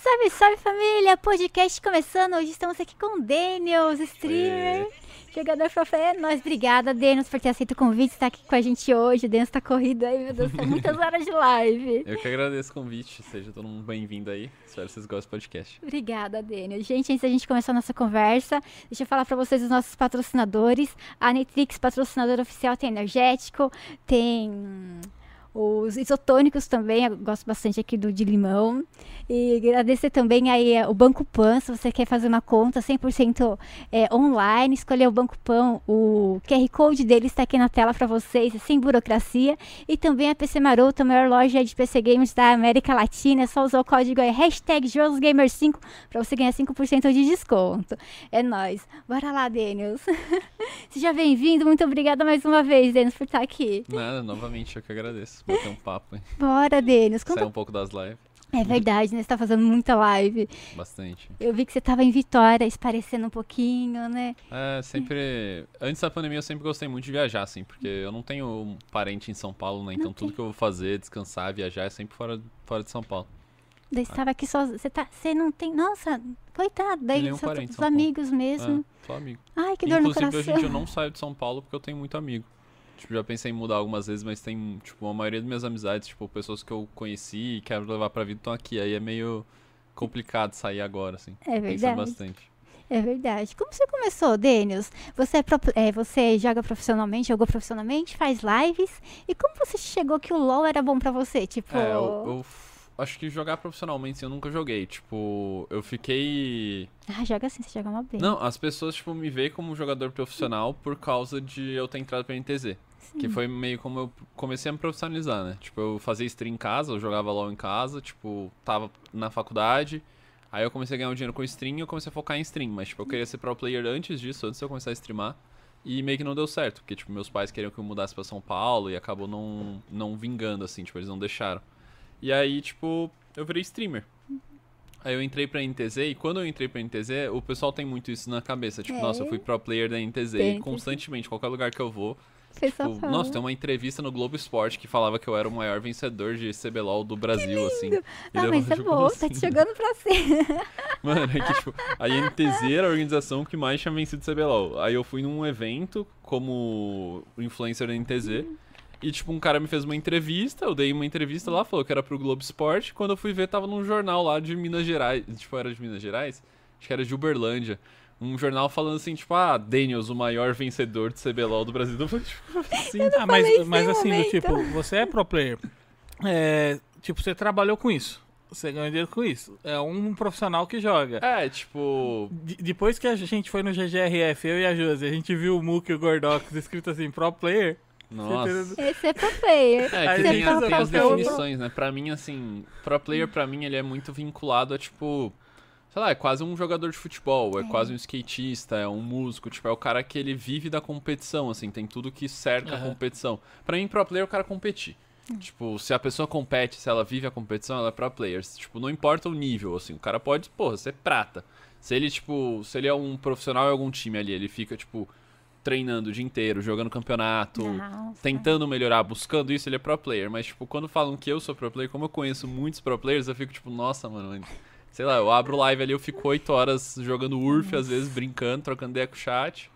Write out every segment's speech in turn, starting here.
Salve, salve família! Podcast começando. Hoje estamos aqui com o Daniels, streamer, jogador profissional. É nóis, obrigada, Daniels, por ter aceito o convite, estar aqui com a gente hoje. O Daniels tá corrido aí, meu Deus, são muitas horas de live. Eu que agradeço o convite, seja todo mundo bem-vindo aí. Espero que vocês gostem do podcast. Obrigada, Daniels. Gente, antes da gente começar a nossa conversa, deixa eu falar pra vocês os nossos patrocinadores. A Netrix, patrocinadora oficial, tem energético, tem os isotônicos também, eu gosto bastante aqui do de limão. E agradecer também aí eh, o Banco Pan, se você quer fazer uma conta 100% é, online, escolher o Banco Pan, o QR Code dele está aqui na tela para vocês, sem burocracia. E também a PC Maroto, a maior loja de PC Games da América Latina, é só usar o código aí, hashtag JogosGamer5 para você ganhar 5% de desconto. É nóis. Bora lá, Daniels. Seja bem-vindo, muito obrigada mais uma vez, Daniels, por estar aqui. Nada, novamente eu que agradeço. Bater um papo, hein? Bora, Daniels. Conta... Sair um pouco das lives. É verdade, né? Você tá fazendo muita live. Bastante. Eu vi que você tava em Vitória, esparecendo um pouquinho, né? É, sempre. Antes da pandemia eu sempre gostei muito de viajar, assim, porque eu não tenho um parente em São Paulo, né? Então tudo que eu vou fazer, descansar, viajar, é sempre fora, fora de São Paulo. Daí você tava aqui só. Você, tá, você não tem. Nossa, coitado. Daí Nenhum parente os amigos mesmo. É, só amigo. Ai, que dor Inclusive, no coração. hoje em dia eu não saio de São Paulo porque eu tenho muito amigo. Tipo, já pensei em mudar algumas vezes, mas tem, tipo, a maioria das minhas amizades, tipo, pessoas que eu conheci e quero levar pra vida estão aqui. Aí é meio complicado sair agora, assim. É verdade. Bastante. É verdade. Como você começou, Denius? Você, é, pro, é, você joga profissionalmente, jogou profissionalmente, faz lives. E como você chegou que o LoL era bom pra você? Tipo. É, eu, eu acho que jogar profissionalmente eu nunca joguei. Tipo, eu fiquei. Ah, joga assim, você joga mal bem. Não, as pessoas, tipo, me veem como jogador profissional por causa de eu ter entrado pra NTZ. Sim. Que foi meio como eu comecei a me profissionalizar, né? Tipo, eu fazia stream em casa, eu jogava LOL em casa, tipo, tava na faculdade. Aí eu comecei a ganhar um dinheiro com stream e eu comecei a focar em stream. Mas, tipo, eu queria ser pro player antes disso, antes de eu começar a streamar. E meio que não deu certo, porque, tipo, meus pais queriam que eu mudasse pra São Paulo e acabou não, não vingando, assim, tipo, eles não deixaram. E aí, tipo, eu virei streamer. Aí eu entrei pra NTZ e quando eu entrei pra NTZ, o pessoal tem muito isso na cabeça. Tipo, é. nossa, eu fui pro player da NTZ e constantemente, qualquer lugar que eu vou. Tipo, nossa, tem uma entrevista no Globo Esporte que falava que eu era o maior vencedor de CBLOL do Brasil, assim. Ah, mas é bom, assim? tá te jogando pra cima. Mano, é que, tipo, a NTZ era a organização que mais tinha vencido CBLOL. Aí eu fui num evento como influencer da NTZ. Hum. E, tipo, um cara me fez uma entrevista, eu dei uma entrevista lá, falou que era pro Globo Esporte. Quando eu fui ver, tava num jornal lá de Minas Gerais. Tipo, era de Minas Gerais? Acho que era de Uberlândia. Um jornal falando assim, tipo, ah, Daniels, o maior vencedor de CBLOL do Brasil. Eu falei, tipo, assim. ah, mas, mas assim, do, tipo, você é pro player. É, tipo, você trabalhou com isso. Você ganha dinheiro com isso. É um profissional que joga. É, tipo. D depois que a gente foi no GGRF, eu e a Josi, a gente viu o Mook e o Gordox escrito assim, pro player. Nossa. Esse é pro player. É, que tem, é tem as definições, né? Pra mim, assim, pro player, pra mim, ele é muito vinculado a, tipo. Sei lá, é quase um jogador de futebol, é, é. quase um skatista, é um músico, tipo, é o cara que ele vive da competição, assim, tem tudo que cerca uhum. a competição. Pra mim, pro player, é o cara competir. Hum. Tipo, se a pessoa compete, se ela vive a competição, ela é pro player. Tipo, não importa o nível, assim, o cara pode, porra, ser prata. Se ele, tipo, se ele é um profissional em algum time ali, ele fica, tipo, treinando o dia inteiro, jogando campeonato, Nossa. tentando melhorar, buscando isso, ele é pro player. Mas, tipo, quando falam que eu sou pro player, como eu conheço muitos pro players, eu fico tipo, nossa, mano. Sei lá, eu abro live ali, eu fico 8 horas jogando URF, às vezes brincando, trocando ideia com o chat.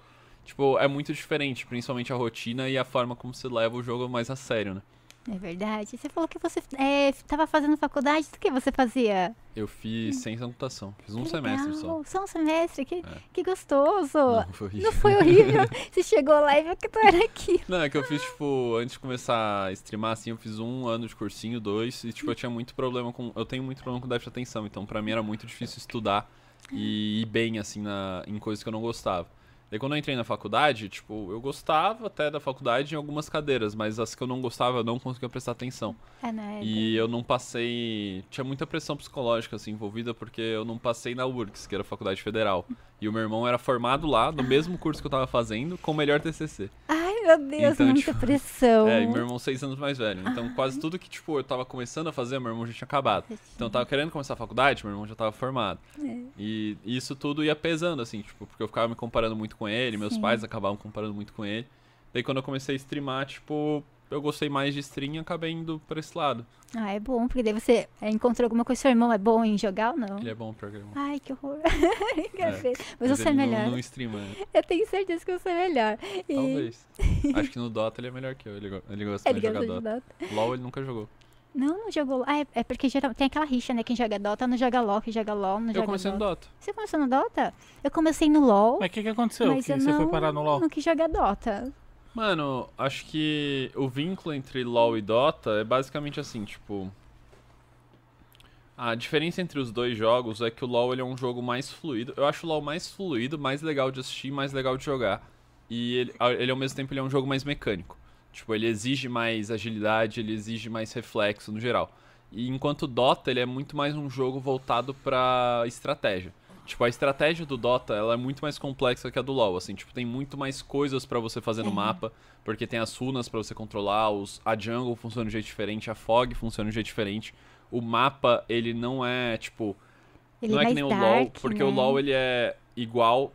Tipo, é muito diferente, principalmente a rotina e a forma como você leva o jogo mais a sério, né? É verdade. Você falou que você estava é, fazendo faculdade. O que você fazia? Eu fiz ciência da computação. Fiz um semestre só. Só um semestre? Que, é. que gostoso. Não, foi horrível. Não foi horrível? você chegou lá e viu que tu era aqui. Não, é que eu fiz, tipo, antes de começar a streamar, assim, eu fiz um ano de cursinho, dois. E, tipo, eu tinha muito problema com... Eu tenho muito problema com déficit de atenção. Então, pra mim, era muito difícil estudar e ir bem, assim, na, em coisas que eu não gostava. Daí quando eu entrei na faculdade, tipo, eu gostava até da faculdade em algumas cadeiras, mas as que eu não gostava eu não conseguia prestar atenção. É, né? E eu não passei. Tinha muita pressão psicológica assim, envolvida, porque eu não passei na URGS, que era a faculdade federal. E o meu irmão era formado lá, no mesmo curso que eu tava fazendo, com o melhor TCC. Ai, meu Deus, então, muita tipo, pressão. É, e meu irmão seis anos mais velho. Então Ai. quase tudo que, tipo, eu tava começando a fazer, meu irmão já tinha acabado. Então eu tava querendo começar a faculdade, meu irmão já tava formado. É. E isso tudo ia pesando, assim, tipo, porque eu ficava me comparando muito com ele, meus Sim. pais acabavam comparando muito com ele. Daí quando eu comecei a streamar, tipo, eu gostei mais de stream e acabei indo pra esse lado. Ah, é bom, porque daí você é, encontrou alguma coisa. Seu irmão é bom em jogar ou não? Ele é bom pra irmão. Ai, que horror. É, Mas você é ele melhor. Não, não streama, né? Eu tenho certeza que você é melhor. E- Talvez. Acho que no Dota ele é melhor que eu. Ele, go- ele gosta Ele mais de jogar de Dota. Dota. LOL ele nunca jogou. Não, não jogou. Ah, é, é porque geral, tem aquela rixa, né? Quem joga Dota não joga LOL, quem joga LOL não Eu joga comecei Dota. no Dota. Você começou no Dota? Eu comecei no LOL, Mas o que, que aconteceu mas que eu você não, foi parar no LoL? não quis jogar Dota. Mano, acho que o vínculo entre LoL e Dota é basicamente assim, tipo. A diferença entre os dois jogos é que o LoL ele é um jogo mais fluido. Eu acho o LoL mais fluido, mais legal de assistir, mais legal de jogar. E ele, ele ao mesmo tempo ele é um jogo mais mecânico. Tipo, ele exige mais agilidade, ele exige mais reflexo no geral. E enquanto o Dota, ele é muito mais um jogo voltado pra estratégia. Tipo, a estratégia do Dota, ela é muito mais complexa que a do LoL, assim, tipo, tem muito mais coisas pra você fazer no É. mapa, porque tem as runas pra você controlar, os, a jungle funciona de um jeito diferente, a fog funciona de um jeito diferente. O mapa, ele não é, tipo, Ele não é é que nem o dark, LoL, porque o né? LoL ele é igual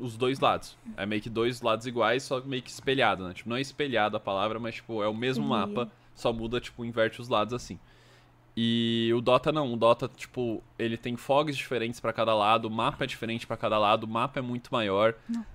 os dois lados. É meio que dois lados iguais, só meio que espelhado, né? Tipo, não é espelhado a palavra, mas tipo, é o mesmo mapa, só muda, tipo, inverte os lados assim. E o Dota não, o Dota, tipo, ele tem fogs diferentes pra cada lado, o mapa é diferente pra cada lado, o mapa é muito maior.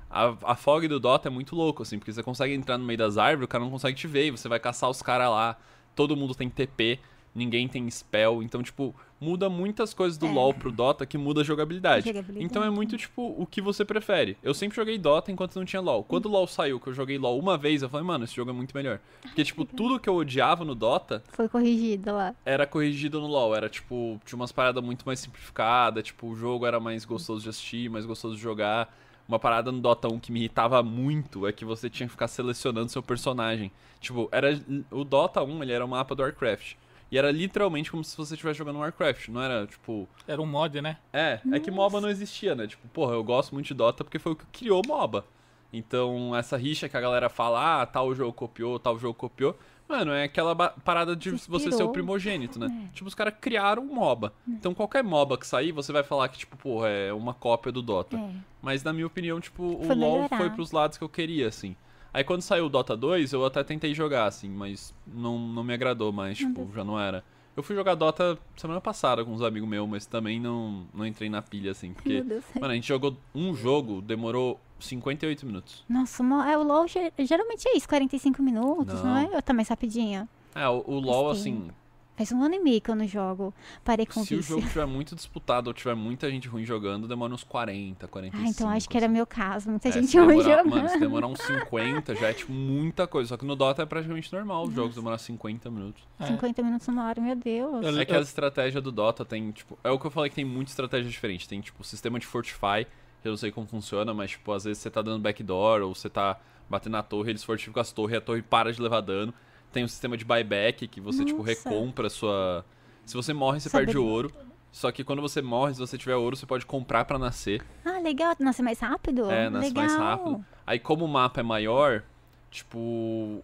A, a fog do Dota é muito louco, assim, porque você consegue entrar no meio das árvores, o cara não consegue te ver, e você vai caçar os caras lá, todo mundo tem TP, ninguém tem spell, então, tipo, muda muitas coisas do É. LoL pro Dota que muda a jogabilidade. Jogabilidade. Então é muito, tipo, o que você prefere. Eu sempre joguei Dota enquanto não tinha LoL. Quando o LoL saiu, que eu joguei LoL uma vez, eu falei, mano, esse jogo é muito melhor. Porque, tipo, tudo que eu odiava no Dota Foi corrigido lá. era corrigido no LoL. Era, tipo, tinha umas paradas muito mais simplificadas, tipo, o jogo era mais gostoso de assistir, mais gostoso de jogar. Uma parada no Dota 1 que me irritava muito é que você tinha que ficar selecionando seu personagem. Tipo, era o Dota 1, ele era um mapa do Warcraft. E era literalmente como se você estivesse jogando Warcraft, não era, tipo, Era um mod, né? é, é que MOBA não existia, né? Tipo, porra, eu gosto muito de Dota porque foi o que criou MOBA. Então, essa rixa que a galera fala, ah, tal jogo copiou, tal jogo copiou. Mano, é aquela parada de Se você ser o primogênito, né? É. Tipo, os caras criaram um MOBA. Então, qualquer MOBA que sair, você vai falar que, tipo, porra, é uma cópia do Dota. É. Mas, na minha opinião, tipo, o Foi LoL melhorar. foi pros lados que eu queria, assim. Aí, quando saiu o Dota 2, eu até tentei jogar, assim, mas não, não me agradou mais, tipo, deu já não era. Eu fui jogar Dota semana passada com uns amigos meus, mas também não, não entrei na pilha, assim, porque... Meu Deus. Mano, a gente jogou um jogo, demorou 58 minutos. Nossa, é, o LOL ge- geralmente é isso, 45 minutos, não, Não. é? Ou tá mais rapidinho? É, o, o LoL, assim, Faz um ano e meio que eu não jogo. Parei com se o vício. jogo tiver muito disputado ou tiver muita gente ruim jogando, demora uns 40, 45. Ah, então acho que era assim. meu caso. Muita É, gente se ruim demorar- jogando. Mano, se demorar uns 50 já é tipo muita coisa. Só que no Dota é praticamente normal os jogos demorar 50 minutos. É. 50 minutos uma hora, meu Deus. Eu- É que a estratégia do Dota tem, tipo. É o que eu falei que tem muita estratégia diferente. Tem, tipo, o sistema de Fortify, que eu não sei como funciona, mas, tipo, às vezes você tá dando backdoor ou você tá batendo na torre, eles fortificam as torres e a torre para de levar dano. Tem o sistema de buyback, que você, tipo, Nossa. recompra a sua. Se você morre, você Saberia. perde ouro. Só que quando você morre, se você tiver ouro, você pode comprar pra nascer. Ah, legal. Nasce mais rápido? É, nasce legal. mais rápido. Aí, como o mapa é maior, tipo.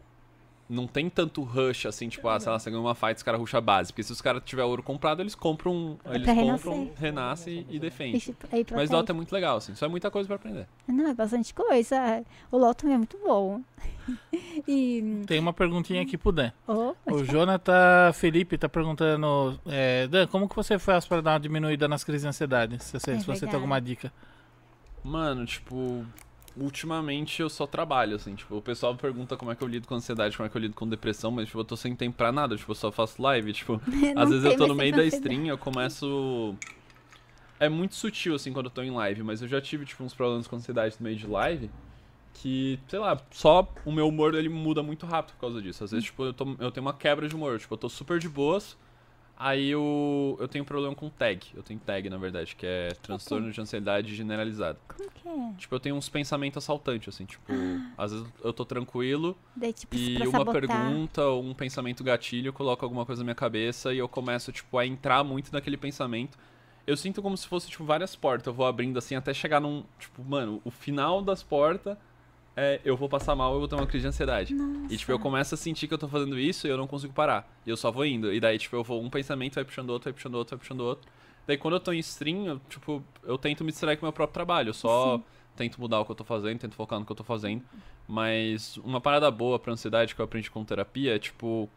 Não tem tanto rush assim, tipo, ah, sei lá, você ganha uma fight, os caras rusham a base. Porque se os caras tiver ouro comprado, eles compram. É Eles pra compram, renascer. renasce e defende. Esse- aí Mas. Dota é muito legal, assim, só é muita coisa pra aprender. Não, é bastante coisa. O LOL também é muito bom. e. Tem uma perguntinha aqui pro Dan. Oh, O Jonathan Felipe tá perguntando, é, Dan, como que você faz pra dar uma diminuída nas crises de ansiedade? Se, você- É se você tem alguma dica. Mano, tipo, ultimamente eu só trabalho, assim, tipo, o pessoal pergunta como é que eu lido com ansiedade, como é que eu lido com depressão, mas, tipo, eu tô sem tempo pra nada, tipo, eu só faço live, tipo, às vezes eu tô no meio da stream, eu começo... É muito sutil, assim, quando eu tô em live, mas eu já tive, tipo, uns problemas com ansiedade no meio de live, que, sei lá, só o meu humor, ele muda muito rápido por causa disso. Às vezes, tipo, eu, tô- eu tenho uma quebra de humor, tipo, eu tô super de boas, aí eu, eu tenho problema com tag, eu tenho tag, na verdade, que é transtorno de ansiedade generalizado. Como que é? Tipo, eu tenho uns pensamentos assaltantes, assim, tipo, às vezes eu tô tranquilo Daí, tipo, e uma sabotar. pergunta ou um pensamento gatilho coloca alguma coisa na minha cabeça e eu começo, tipo, a entrar muito naquele pensamento. Eu sinto como se fosse, tipo, várias portas. Eu vou abrindo assim até chegar num. Tipo, mano, o final das portas é eu vou passar mal, eu vou ter uma crise de ansiedade. Nossa. E, tipo, eu começo a sentir que eu tô fazendo isso e eu não consigo parar. E eu só vou indo. E daí, tipo, eu vou um pensamento, vai puxando outro, vai puxando outro, vai puxando outro. Daí, quando eu tô em stream, eu, tipo, eu tento me distrair com o meu próprio trabalho. Eu só tento mudar o que eu tô fazendo, tento focar no que eu tô fazendo. Mas uma parada boa pra ansiedade que eu aprendi com terapia é, tipo,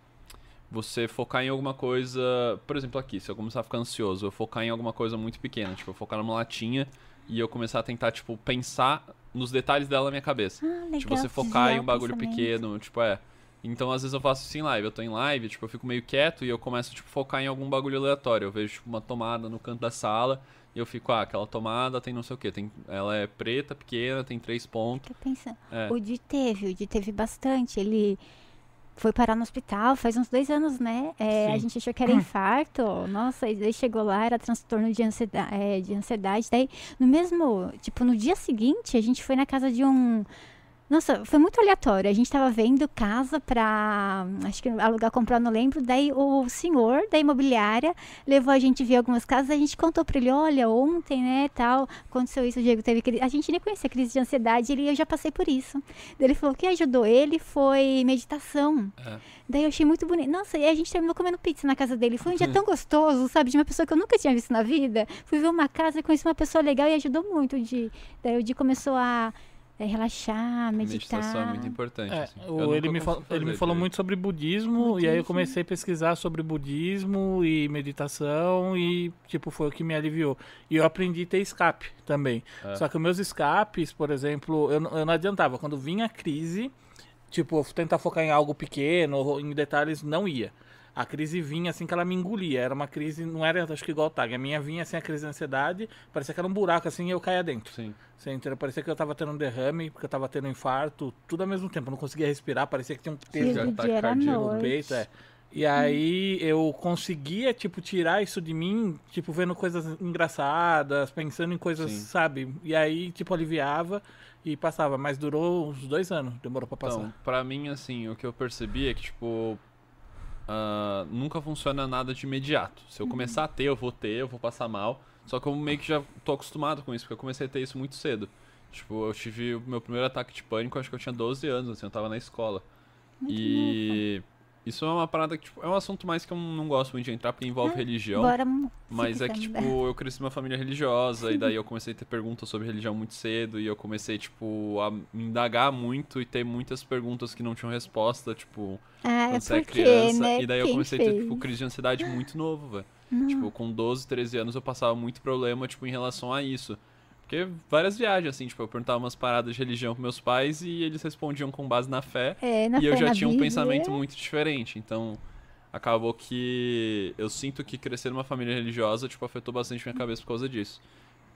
você focar em alguma coisa. Por exemplo, aqui, se eu começar a ficar ansioso, eu focar em alguma coisa muito pequena, tipo, eu focar numa latinha e eu começar a tentar, tipo, pensar nos detalhes dela na minha cabeça. Ah, legal. Tipo, você focar em um bagulho pequeno, tipo, é. Então, às vezes eu faço isso em live. Eu tô em live, tipo, eu fico meio quieto e eu começo, tipo, focar em algum bagulho aleatório. Eu vejo, tipo, uma tomada no canto da sala e eu fico, ah, aquela tomada tem não sei o que. Tem, ela é preta, pequena, tem três pontos. Fica pensando. É. O Di teve, o Di teve bastante. Ele foi parar no hospital faz uns dois anos, né? É, a gente achou que era infarto. Nossa, e daí chegou lá, era transtorno de ansiedade, é, de ansiedade. Daí, no mesmo, tipo, no dia seguinte, a gente foi na casa de um. Nossa, foi muito aleatório. A gente tava vendo casa pra. Acho que alugar, comprar, não lembro. Daí o senhor da imobiliária levou a gente ver algumas casas. A gente contou pra ele: olha, ontem, né, tal, aconteceu isso. O Diego teve crise. A gente nem conhecia crise de ansiedade. Ele, eu já passei por isso. Daí ele falou: o que ajudou ele foi meditação. É. Daí eu achei muito bonito. Nossa, e a gente terminou comendo pizza na casa dele. Foi um dia tão gostoso, sabe? De uma pessoa que eu nunca tinha visto na vida. Fui ver uma casa, conheci uma pessoa legal e ajudou muito. o Di. Daí o Di começou a é, relaxar, meditar. Meditação é muito importante. É, assim. O- ele, me ele me falou muito sobre budismo, e aí eu Budismo. comecei a pesquisar sobre budismo e meditação e, tipo, foi o que me aliviou. E eu aprendi a ter escape também. É. Só que os meus escapes, por exemplo, eu, não- eu não adiantava. Quando vinha a crise, tipo, tentar focar em algo pequeno, ou em detalhes, não ia. A crise vinha assim que ela me engolia. Era uma crise, não era acho que igual o Tag. A minha vinha assim, a crise de ansiedade, parecia que era um buraco assim e eu caía dentro. Sim. Você entendeu? Parecia que eu tava tendo um derrame, porque eu tava tendo um infarto, tudo ao mesmo tempo. Eu não conseguia respirar, parecia que tinha um peso era à cardíaco no peito. É. E aí eu conseguia, tipo, tirar isso de mim, tipo, vendo coisas engraçadas, pensando em coisas, Sim. sabe? E aí, tipo, aliviava e passava. Mas durou uns dois anos, demorou pra passar. Então, pra mim, assim, o que eu percebi é que, tipo, ah, nunca funciona nada de imediato. Se eu começar a ter, eu vou ter, eu vou passar mal. Só que eu meio que já tô acostumado com isso, porque eu comecei a ter isso muito cedo. Tipo, eu tive o meu primeiro ataque de pânico, acho que eu tinha 12 anos, assim, eu tava na escola. e isso é uma parada que, tipo, é um assunto mais que eu não gosto muito de entrar, porque envolve Ah, religião. Bora Mas é que, tipo, eu cresci numa família religiosa, e daí eu comecei a ter perguntas sobre religião muito cedo, e eu comecei, tipo, a me indagar muito e ter muitas perguntas que não tinham resposta, tipo, Ah, é quando você é criança. né? E daí eu Quem comecei a ter, fez? tipo, crise de ansiedade muito novo, velho. Tipo, com 12, 13 anos eu passava muito problema, tipo, em relação a isso. Porque várias viagens, assim, tipo, eu perguntava umas paradas de religião pros meus pais e eles respondiam com base na fé. É, na e eu fé, já na tinha um Bíblia. pensamento muito diferente. Então, acabou que eu sinto que crescer numa família religiosa, tipo, afetou bastante minha cabeça por causa disso.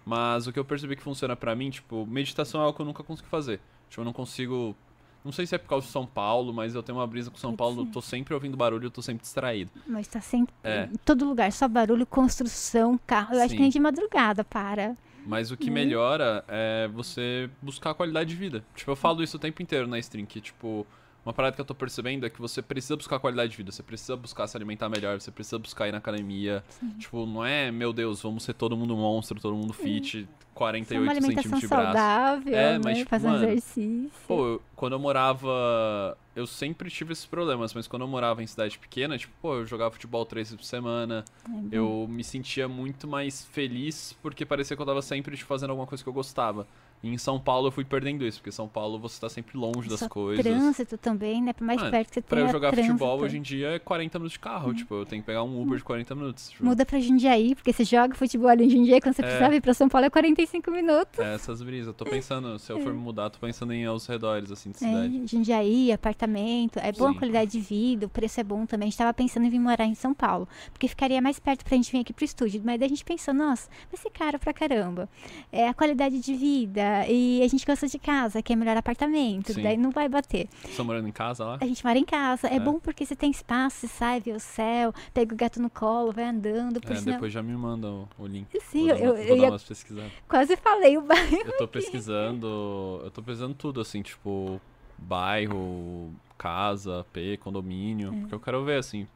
Mas o que eu percebi que funciona pra mim, tipo, meditação é algo que eu nunca consegui fazer. Tipo, eu não consigo. Não sei se é por causa de São Paulo, mas eu tenho uma brisa com São Paulo, eu tô sempre ouvindo barulho, eu tô sempre distraído. Mas tá sempre É. em todo lugar, só barulho, construção, carro. Eu acho que Sim. nem de madrugada, para. Mas o que Uhum. melhora é você buscar a qualidade de vida. Tipo, eu falo isso o tempo inteiro na stream, que, tipo, uma parada que eu tô percebendo é que você precisa buscar qualidade de vida, você precisa buscar se alimentar melhor, você precisa buscar ir na academia. Tipo, não é, meu Deus, vamos ser todo mundo monstro, todo mundo fit, Só 48 uma alimentação centímetros de braço. saudável, É, né? mas, tipo, Fazer mano, exercício. Pô, eu- quando eu morava. Eu sempre tive esses problemas, mas quando eu morava em cidade pequena, tipo, pô, eu jogava futebol três vezes por semana. É Eu me sentia muito mais feliz porque parecia que eu tava sempre tipo, fazendo alguma coisa que eu gostava. E em São Paulo eu fui perdendo isso, porque São Paulo você tá sempre longe das Só coisas. Trânsito também, né? Por mais Mano, perto que você Pra eu jogar trânsito. futebol hoje em dia é 40 minutos de carro, tipo, eu tenho que pegar um Uber de 40 minutos. Tipo, Muda pra Jundiaí, porque você joga futebol ali em Jundiaí, quando você É. precisar vir pra São Paulo é 45 minutos. é essas brisas. Eu tô pensando, se eu for me mudar, tô pensando em aos redores, assim, de cidade. É, Jundiaí, apartamento, é boa Sim. qualidade de vida, o preço é bom também. A gente tava pensando em vir morar em São Paulo, porque ficaria mais perto pra gente vir aqui pro estúdio. Mas daí a gente pensou, nossa, vai ser caro pra caramba. É a qualidade de vida, e a gente gosta de casa, que é melhor apartamento, Sim. daí não vai bater. Estão morando em casa lá? A gente mora em casa, é, É. bom porque você tem espaço, você sai, vê o céu, pega o gato no colo, vai andando, por É, sinal... depois já me manda o, o link. Sim, vou eu, eu, uma- eu vou dar ia- umas pesquisadas. quase falei o bairro. Eu tô pesquisando. Eu tô pesquisando tudo, assim, tipo, bairro, casa, P, condomínio. Porque eu quero ver, assim.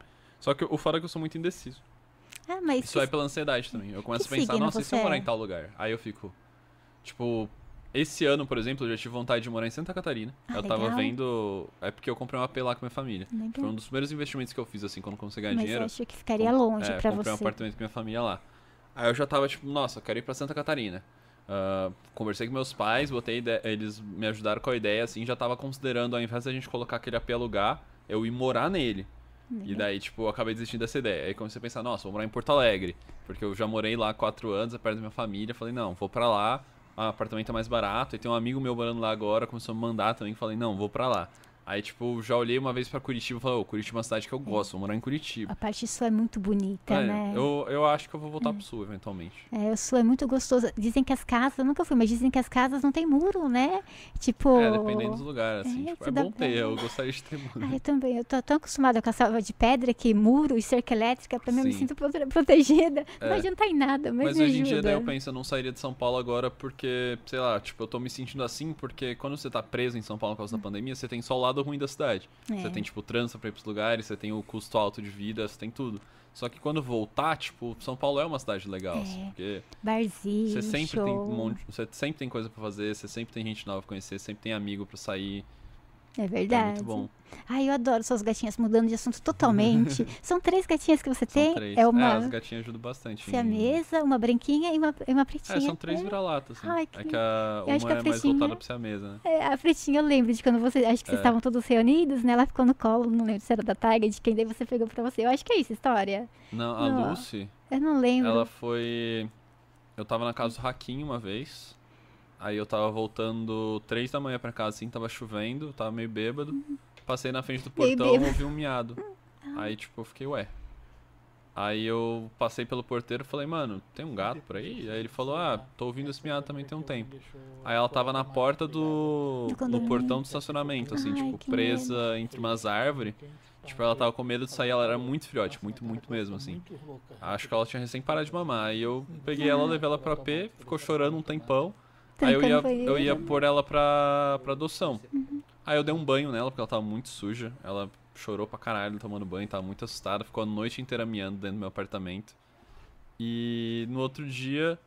Só que o fora é que eu sou muito indeciso. Ah, mas Isso é pela ansiedade também. Eu começo a que pensar, nossa, e se eu morar é? em tal lugar? Aí eu fico. Tipo, esse ano, por exemplo, eu já tive vontade de morar em Santa Catarina. Ah, eu tava legal. vendo. É porque eu comprei um AP lá com minha família. Foi Legal. um dos primeiros investimentos que eu fiz, assim, quando eu consegui ganhar Mas eu dinheiro. acho que ficaria Com- longe é, pra comprei um você. apartamento com minha família lá. Aí eu já tava tipo, nossa, eu quero ir pra Santa Catarina. Uh, conversei com meus pais, botei eles me ajudaram com a ideia, assim, já tava considerando, ao invés da gente colocar aquele AP alugar, eu ir morar nele. E daí, tipo, eu acabei desistindo dessa ideia. Aí comecei a pensar, nossa, vou morar em Porto Alegre. Porque eu já morei lá quatro anos, é perto da minha família. Falei, não, vou pra lá, apartamento é mais barato. E tem um amigo meu morando lá agora, começou a me mandar também. Falei, não, vou pra lá. Aí, tipo, já olhei uma vez pra Curitiba e falei, ô, Curitiba é uma cidade que eu gosto, vou morar em Curitiba. A parte sul é muito bonita, É, né? eu, eu acho que eu vou voltar pro sul, eventualmente. É, o sul é muito gostoso. Dizem que as casas, eu nunca fui, mas dizem que as casas não tem muro, né? Tipo. É, dependendo dos lugares, assim. É, tipo, é bom pra- ter, eu gostaria de ter muito. Ah, eu também. Eu tô tão acostumada com a salva de pedra que muro e cerca elétrica, pra mim eu me Sim. sinto prote- protegida. Não É. vai adiantar em nada, mas, Mas hoje em dia daí eu penso, eu não sairia de São Paulo agora porque, sei lá, tipo, eu tô me sentindo assim porque quando você tá preso em São Paulo por causa da pandemia, você tem só o lado ruim da cidade. É. Você tem, tipo, trânsito pra ir pros lugares, você tem o custo alto de vida, você tem tudo. Só que quando voltar, tipo, São Paulo é uma cidade legal, assim, É. porque Barzinho, você sempre show. tem um monte, você sempre tem coisa pra fazer, você sempre tem gente nova pra conhecer, sempre tem amigo pra sair. É É verdade. muito bom. Ai, eu adoro suas gatinhas mudando de assunto totalmente. São três gatinhas que você São tem? três. É uma as gatinhas ajudam bastante. em- siamesa, uma branquinha e uma, e uma pretinha. É, são três É. vira-latas, assim. Ai, que é que a, uma que a é mais pretinha- voltada pra siamesa, né? É, a pretinha eu lembro de quando você. Acho que vocês É. estavam todos reunidos, né? Ela ficou no colo, não lembro se era da Tiger, de quem daí você pegou pra você. Eu acho que é isso a história. Não, a Não. Lucy, Eu não lembro. ela foi. Eu tava na casa do Raquinho uma vez. Aí eu tava voltando três da manhã pra casa, assim, tava chovendo, tava meio bêbado. Passei na frente do portão, ouvi um miado. Aí, tipo, eu fiquei, ué. Aí eu passei pelo porteiro e falei, mano, tem um gato por aí? Aí ele falou, ah, tô ouvindo esse miado também tem um tempo. Aí ela tava na porta do. Do portão do estacionamento, assim, tipo, presa entre umas árvores. Tipo, ela tava com medo de sair, ela era muito filhote, muito, muito mesmo, assim. Acho que ela tinha recém parado de mamar. Aí eu peguei ela, levei ela pra P, ficou chorando um tempão. Aí eu ia, eu ia banheiro. pôr ela pra, pra adoção. Aí eu dei um banho nela, porque ela tava muito suja. Ela chorou pra caralho tomando banho, tava muito assustada. Ficou a noite inteira miando dentro do meu apartamento. E no outro dia,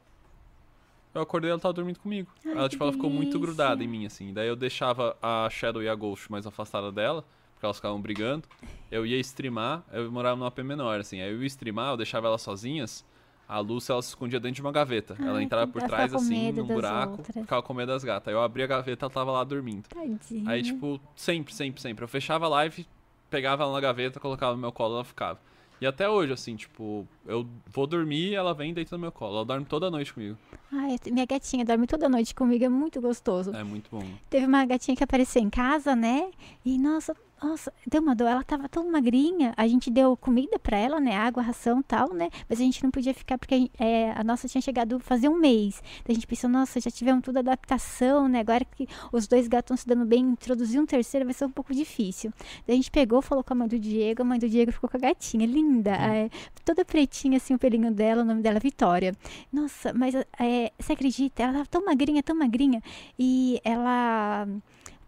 eu acordei e ela tava dormindo comigo. Ai, ela, tipo, ela ficou muito grudada em mim, assim. Daí eu deixava a Shadow e a Ghost mais afastada dela, porque elas ficavam brigando. Eu ia streamar, eu morava num AP menor, assim. Aí eu ia streamar, eu deixava elas sozinhas. A Lúcia, ela se escondia dentro de uma gaveta. ela Ai, entrava que- por ela trás, assim, num buraco, outras. ficava com medo das gatas. Aí eu abria a gaveta, ela tava lá dormindo. Tadinha. Aí, tipo, sempre, sempre, sempre. Eu fechava a live, pegava ela na gaveta, colocava no meu colo ela ficava. E até hoje, assim, tipo, eu vou dormir ela vem e deita no meu colo. Ela dorme toda noite comigo. Ai, minha gatinha dorme toda noite comigo, é muito gostoso. É muito bom. Teve uma gatinha que apareceu em casa, né? E nossa, nossa, deu uma dor. Ela tava tão magrinha. A gente deu comida pra ela, né? Água, ração tal, né? Mas a gente não podia ficar porque é, a nossa tinha chegado fazer um mês. Daí a gente pensou, nossa, já tivemos toda a adaptação, né? Agora que os dois gatos estão se dando bem, introduzir um terceiro vai ser um pouco difícil. Daí a gente pegou, falou com a mãe do Diego. A mãe do Diego ficou com a gatinha, linda. é, toda pretinha, assim, o pelinho dela. O nome dela é Vitória. Nossa, mas é, você acredita? Ela tava tão magrinha, tão magrinha. E ela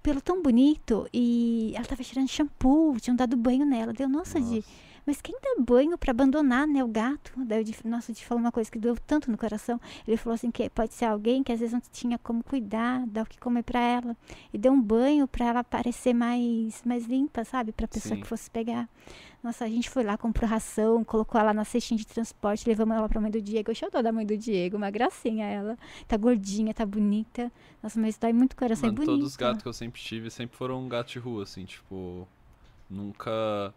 pelo tão bonito e ela tava tirando shampoo, tinham dado banho nela. Deu, nossa, Nossa. Mas quem dá banho pra abandonar, né, o gato? Daí o Di, nossa, o Di falou uma coisa que doeu tanto no coração. Ele falou assim que pode ser alguém que às vezes não tinha como cuidar, dar o que comer pra ela e deu um banho pra ela parecer mais mais limpa, sabe, Pra pessoa Sim. que fosse pegar. Nossa, a gente foi lá, comprou ração, colocou ela na cestinha de transporte, levamos ela pra mãe do Diego. Eu choro da mãe do Diego, uma gracinha ela. Tá gordinha, tá bonita. Nossa, mas dói muito o coração, é Mano, bonita. todos os gatos que eu sempre tive sempre foram gatos de rua, assim, tipo. Nunca.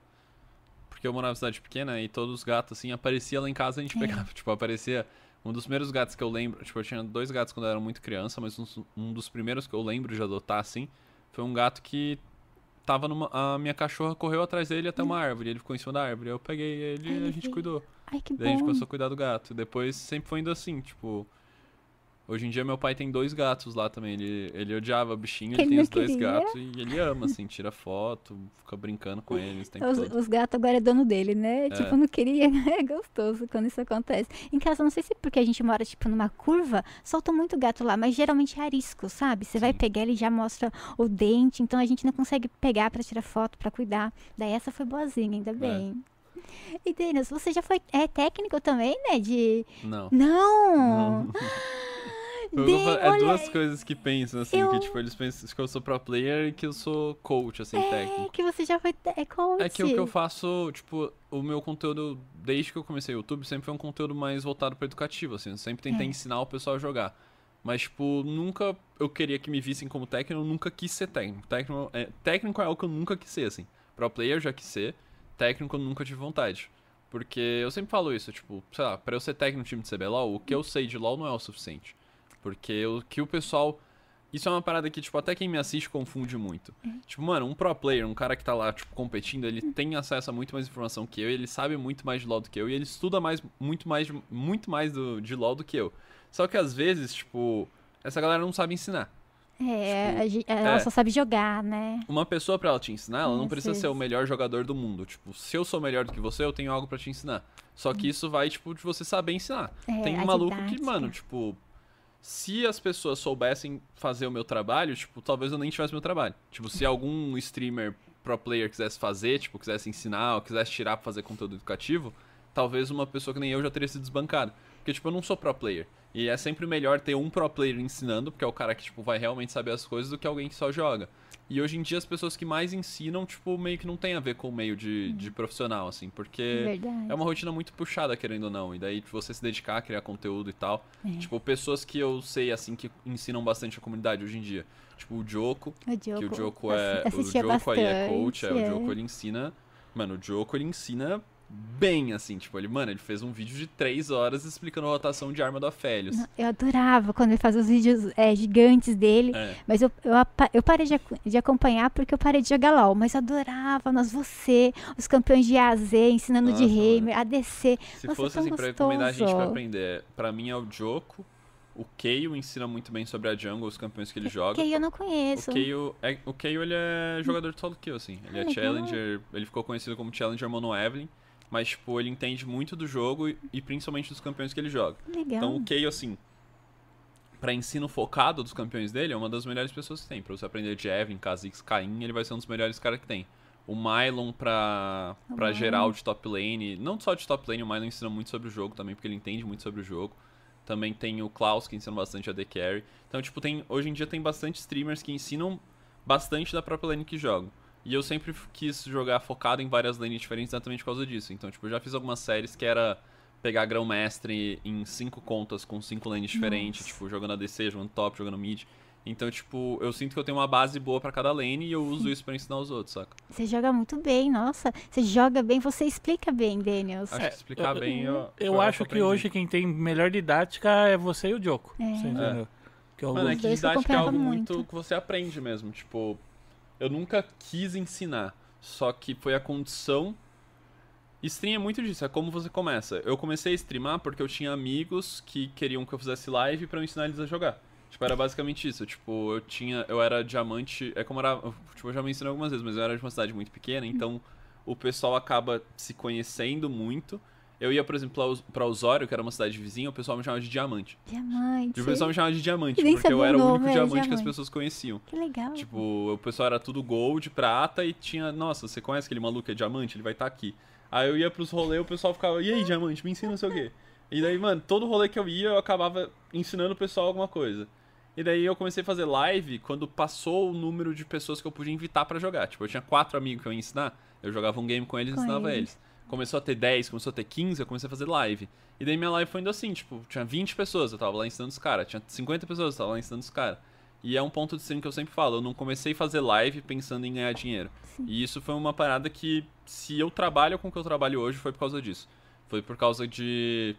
Porque eu morava em cidade pequena e todos os gatos, assim, aparecia lá em casa a gente É. pegava. Tipo, aparecia. Um dos primeiros gatos que eu lembro. Tipo, eu tinha dois gatos quando eu era muito criança, mas um, um dos primeiros que eu lembro de adotar, assim, foi um gato que tava numa. A minha cachorra correu atrás dele até uma árvore. Ele ficou em cima da árvore. Eu peguei ele e a gente cuidou. Ai, que Daí a gente bom. começou a cuidar do gato. Depois sempre foi indo assim, tipo. Hoje em dia meu pai tem dois gatos lá também. Ele, ele odiava bichinho, ele Ele tem os dois queria. gatos e ele ama, assim, tira foto, fica brincando com eles Os, os gatos agora é dono dele, né? Tipo, não queria, né? É gostoso quando isso acontece. Em casa, não sei se é porque a gente mora, tipo, numa curva, solta muito gato lá, mas geralmente é arisco, sabe? Você vai pegar, ele já mostra o dente, então a gente não consegue pegar pra tirar foto, pra cuidar. Daí essa foi boazinha, É. ainda bem. E Denis, você já foi é, técnico também, né? De. Não. Não! Não. É duas coisas que pensam, assim, eu- que tipo, eles pensam que eu sou pro player e que eu sou coach, assim, É, técnico. que você já foi é, coach. É que o que eu faço, tipo, o meu conteúdo, desde que eu comecei o YouTube, sempre foi um conteúdo mais voltado para educativo, assim. Eu sempre tentei É. ensinar o pessoal a jogar. Mas, tipo, nunca eu queria que me vissem como técnico, eu nunca quis ser técnico. Técnico é, técnico é algo que eu nunca quis ser, assim. Pro player já quis ser, técnico eu nunca tive vontade. Porque eu sempre falo isso, tipo, sei lá, pra eu ser técnico no time de CBLOL, o que eu sei de LoL não é o suficiente. Porque o que o pessoal. Isso é uma parada que, tipo, até quem me assiste confunde muito. Tipo, mano, um pro player, um cara que tá lá, tipo, competindo, ele tem acesso a muito mais informação que eu, ele sabe muito mais de LoL do que eu, e ele estuda mais, muito mais, muito mais do, de LoL do que eu. Só que às vezes, tipo, essa galera não sabe ensinar. É, Tipo, a gen- ela é. só sabe jogar, né? Uma pessoa pra ela te ensinar, ela não precisa ser o melhor jogador do mundo. Tipo, se eu sou melhor do que você, eu tenho algo pra te ensinar. Só que isso vai, tipo, de você saber ensinar. É, Tem um maluco que, didática. mano, tipo, se as pessoas soubessem fazer o meu trabalho, tipo, talvez eu nem tivesse meu trabalho. Tipo, se algum streamer pro player quisesse fazer, tipo, quisesse ensinar, ou quisesse tirar pra fazer conteúdo educativo, talvez uma pessoa que nem eu já teria sido desbancado. Porque, tipo, eu não sou pro player. E é sempre melhor ter um pro player ensinando, porque é o cara que, tipo, vai realmente saber as coisas, do que alguém que só joga. E hoje em dia as pessoas que mais ensinam, tipo, meio que não tem a ver com o meio de, de profissional, assim, porque Verdade. é uma rotina muito puxada, querendo ou não. E daí tipo, você se dedicar a criar conteúdo e tal. É. Tipo, pessoas que eu sei, assim, que ensinam bastante a comunidade hoje em dia. Tipo, o Joko, O que o Joko é. O Joko aí é coach, é, o é. Joko ele ensina. Mano, o Joko ele ensina bem, assim, tipo, ele, mano, ele fez um vídeo de três horas explicando a rotação de arma do Aphelios. Eu adorava quando ele fazia os vídeos é, gigantes dele. É. Mas eu, eu, eu parei de, de acompanhar porque eu parei de jogar LOL. Mas eu adorava, nós, você, os campeões de AZ, ensinando de Nossa, mano. Hammer, ADC. Se Nossa, fosse tão assim, pra recomendar a gente pra gostoso. aprender, pra mim é o Joko. O Keio ensina muito bem sobre a jungle, os campeões que ele joga. Que eu não conheço. O Keio, é, o Keio ele é jogador de solo kill, assim. Ele Ah, é legal. challenger, ele ficou conhecido como challenger mono Evelyn, mas tipo, ele entende muito do jogo e, e principalmente dos campeões que ele joga. Legal. Então o Keio, assim, pra ensino focado dos campeões dele, é uma das melhores pessoas que tem. Pra você aprender de Evelyn, Kha'Zix, Caim, ele vai ser um dos melhores caras que tem. O Mylon pra, O pra Mylon. geral de top lane, não só de top lane, o Mylon ensina muito sobre o jogo também, porque ele entende muito sobre o jogo. Também tem o Klaus, que ensina bastante a The Carry. Então, tipo, tem, hoje em dia tem bastante streamers que ensinam bastante da própria lane que jogam. E eu sempre quis jogar focado em várias lanes diferentes exatamente por causa disso. Então, tipo, eu já fiz algumas séries que era pegar grão-mestre em cinco contas com cinco lanes diferentes, tipo, jogando ADC, jogando top, jogando mid. Então, tipo, eu sinto que eu tenho uma base boa pra cada lane e eu uso isso pra ensinar os outros, saca? Você joga muito bem, nossa. Você joga bem, você explica bem, Daniels. Acho que explicar eu- bem eu. Eu acho que hoje quem tem melhor didática é você e o Joko. É. Você entendeu? Que eu- Mano, é que didática é algo muito. que você aprende mesmo. Tipo, eu nunca quis ensinar. Só que foi a condição. Stream é muito disso, é como você começa. Eu comecei a streamar porque eu tinha amigos que queriam que eu fizesse live pra eu ensinar eles a jogar. Tipo, era basicamente isso. Tipo, eu tinha. Eu era diamante. É como era. Tipo, eu já me ensinei algumas vezes, mas eu era de uma cidade muito pequena, então o pessoal acaba se conhecendo muito. Eu ia, por exemplo, pra Os- pra Osório, que era uma cidade vizinha, o pessoal me chamava de diamante. Diamante. E o pessoal me chamava de diamante, porque eu era o único era diamante que as diamante. pessoas conheciam. Que legal. Tipo, o pessoal era tudo gold, prata e tinha. Nossa, você conhece aquele maluco que é diamante? Ele vai estar aqui. Aí eu ia pros rolês o pessoal ficava, e aí, diamante, me ensina não sei o quê. E daí, mano, todo rolê que eu ia, eu acabava ensinando o pessoal alguma coisa. E daí eu comecei a fazer live quando passou o número de pessoas que eu podia invitar pra jogar. Tipo, eu tinha quatro amigos que eu ia ensinar, eu jogava um game com eles e ensinava eles. eles. Começou a ter 10, começou a ter 15, eu comecei a fazer live. E daí minha live foi indo assim, tipo, tinha 20 pessoas, eu tava lá ensinando os caras. Tinha 50 pessoas, eu tava lá ensinando os caras. E é um ponto de stream que eu sempre falo, eu não comecei a fazer live pensando em ganhar dinheiro. E isso foi uma parada que, se eu trabalho com o que eu trabalho hoje, foi por causa disso. Foi por causa de.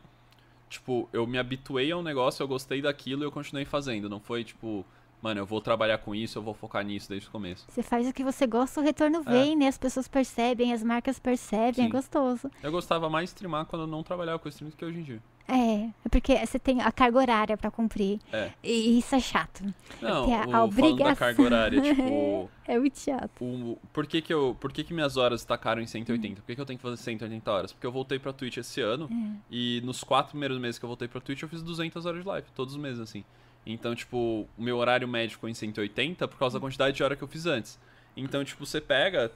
Tipo, eu me habituei ao negócio, eu gostei daquilo e eu continuei fazendo. Não foi tipo, mano, eu vou trabalhar com isso, eu vou focar nisso desde o começo. Você faz o que você gosta, o retorno vem, né? As pessoas percebem, as marcas percebem, é Sim. gostoso. Eu gostava mais de streamar quando eu não trabalhava com stream do que hoje em dia. É, é porque você tem a carga horária pra cumprir. É. E isso é chato. Não, Tem a o, da obrigação. carga horária, tipo. É muito chato. o, por que que, eu, por que que minhas horas tacaram em 180? Por que, que eu tenho que fazer 180 horas? Porque eu voltei pra Twitch esse ano e nos quatro primeiros meses que eu voltei pra Twitch eu fiz 200 horas de live, todos os meses, assim. Então, tipo, o meu horário médio ficou em 180 por causa da quantidade de hora que eu fiz antes. Então, tipo, você pega.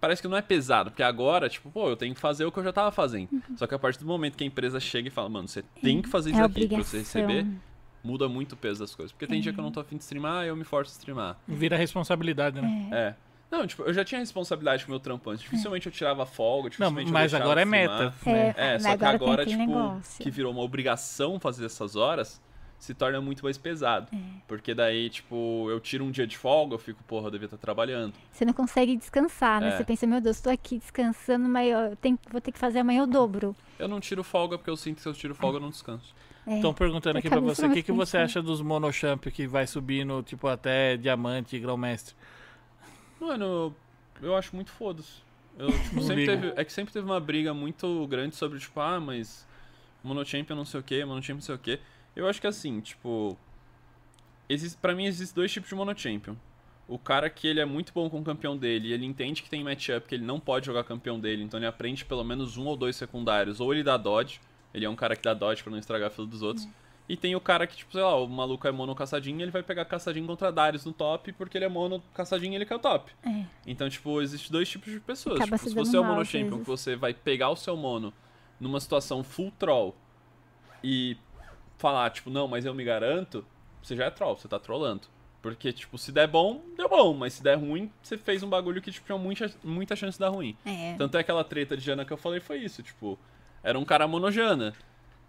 Parece que não é pesado, porque agora, tipo, pô, eu tenho que fazer o que eu já tava fazendo. Só que a partir do momento que a empresa chega e fala, mano, você tem que fazer é isso aqui pra você receber, muda muito o peso das coisas. Porque tem dia que eu não tô afim de streamar, eu me forço a streamar. Vira responsabilidade, né? É. Não, tipo, eu já tinha responsabilidade com o meu trampo antes. Dificilmente eu tirava folga, Não, dificilmente eu mas agora é meta. né? É, só que agora tipo, negócio. que virou uma obrigação fazer essas horas, se torna muito mais pesado. É. Porque daí, tipo, eu tiro um dia de folga, eu fico, porra, eu devia estar trabalhando. Você não consegue descansar, né? É. Você pensa, meu Deus, tô aqui descansando, mas eu tenho, vou ter que fazer amanhã o dobro. Eu não tiro folga porque eu sinto que se eu tiro folga eu não descanso. É. Estão perguntando aqui pra Acaba você, o que, que você acha dos monochamp que vai subindo, tipo, até diamante e grão-mestre? Mano, eu, eu acho muito foda-se. Eu, tipo, sempre teve, é que sempre teve uma briga muito grande sobre, tipo, ah, mas monochampion não sei o que, monochampion não sei o que. Eu acho que assim, tipo, existe, pra mim existem dois tipos de monochampion. O cara que ele é muito bom com o campeão dele ele entende que tem matchup que ele não pode jogar campeão dele, então ele aprende pelo menos um ou dois secundários, ou ele dá dodge, ele é um cara que dá dodge pra não estragar a fila dos outros. E tem o cara que, tipo, sei lá, o maluco é mono caçadinho, ele vai pegar caçadinho contra Darius no top, porque ele é mono caçadinho e ele quer o top. É. Então, tipo, existe dois tipos de pessoas. Tipo, se se você é o mono champion, que você vai pegar o seu mono numa situação full troll e falar, tipo, não, mas eu me garanto, você já é troll, você tá trollando. Porque, tipo, se der bom, deu bom, mas se der ruim, você fez um bagulho que, tipo, tinha muita, muita chance de dar ruim. É. Tanto é aquela treta de Jana que eu falei foi isso, tipo, era um cara monojana.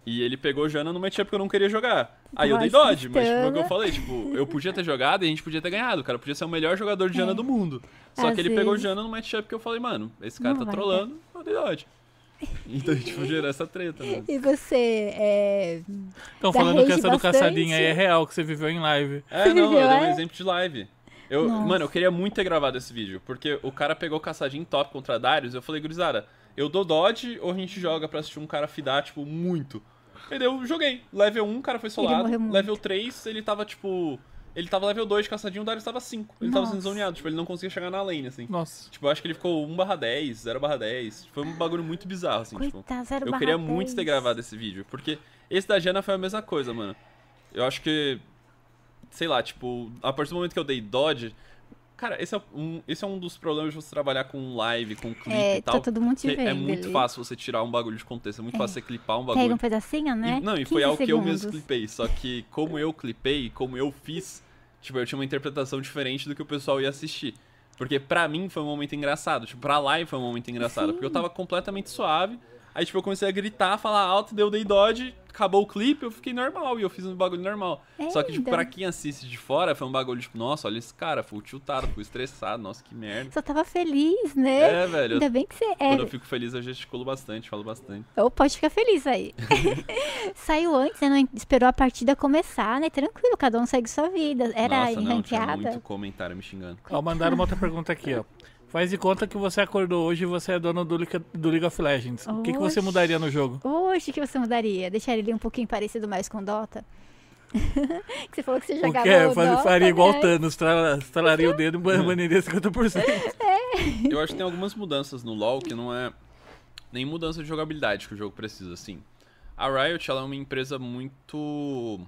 E ele pegou Jana no matchup que eu não queria jogar. Aí eu dei Nossa, dodge, mas tipo, é o que eu falei, tipo, eu podia ter jogado e a gente podia ter ganhado. O cara podia ser o melhor jogador de Jana do mundo. Só Às que ele pegou vezes. Jana no matchup que eu falei, mano, esse cara Não tá trollando, eu dei dodge. Então, tipo, gerou essa treta, mano. E você, é... Estão falando que essa do caçadinha aí é real, que você viveu em live. É, não, eu viveu, dei um é? exemplo de live. Eu, Nossa. mano, eu queria muito ter gravado esse vídeo, porque o cara pegou caçadinho top contra Darius, eu falei, gurizada, eu dou dodge ou a gente joga pra assistir um cara fidar, tipo, muito? Aí daí eu joguei. Level 1, o cara foi solado. Level 3, ele tava, tipo... Ele tava level 2 de caçadinho, o Darius tava 5. Ele tava sendo Nossa. zoneado, tipo, ele não conseguia chegar na lane, assim. Nossa. Tipo, eu acho que ele ficou 1 barra 10, 0 barra 10. Foi um bagulho muito bizarro, assim, tipo... Coitado, zero Eu barra queria muito 10. ter gravado esse vídeo, porque esse da Jana foi a mesma coisa, mano. Eu acho que. Sei lá, tipo, a partir do momento que eu dei Dodge. Cara, esse é um, esse é um dos problemas de você trabalhar com live, com clipe É, e tal. tá todo mundo te vendo é muito ali. fácil você tirar um bagulho de contexto, é muito fácil você clipar um Pega bagulho. um pedacinho, né? E- não, e foi 15 algo que eu mesmo segundos. clipei. Só que como eu clipei, como eu fiz, tipo, eu tinha uma interpretação diferente do que o pessoal ia assistir. Porque pra mim foi um momento engraçado. Tipo, pra live foi um momento engraçado. Sim. Porque eu tava completamente suave. Aí, tipo, eu comecei a gritar, falar alto, deu dei dodge, acabou o clipe, eu fiquei normal. E eu fiz um bagulho normal. Só que, tipo, pra quem assiste de fora, foi um bagulho, tipo, nossa, olha esse cara, fui tiltado, fui estressado, nossa, que merda. Só tava feliz, né? É, velho. eu- Ainda bem que você Quando é. eu fico feliz, eu gesticulo bastante, falo bastante. Ou pode ficar feliz aí. Saiu antes, né? Não esperou a partida começar, né? Tranquilo, cada um segue sua vida. Era nossa, não, tinha ranqueada. muito comentário me xingando. Ó, mandaram uma outra pergunta aqui, ó. Faz de conta que você acordou hoje e você é dono do, Liga- do League of Legends. O que, que você Oxi. mudaria no jogo? Oxe, o que você mudaria? Deixar ele um pouquinho parecido mais com Dota? que você falou que você O jogava que é? o Faz- Dota, faria igual né? o Thanos, tra- estralaria o dedo e baniria 50%. Eu acho que tem algumas mudanças no LoL que não é nem mudança de jogabilidade que o jogo precisa, assim. A Riot, ela é uma empresa muito...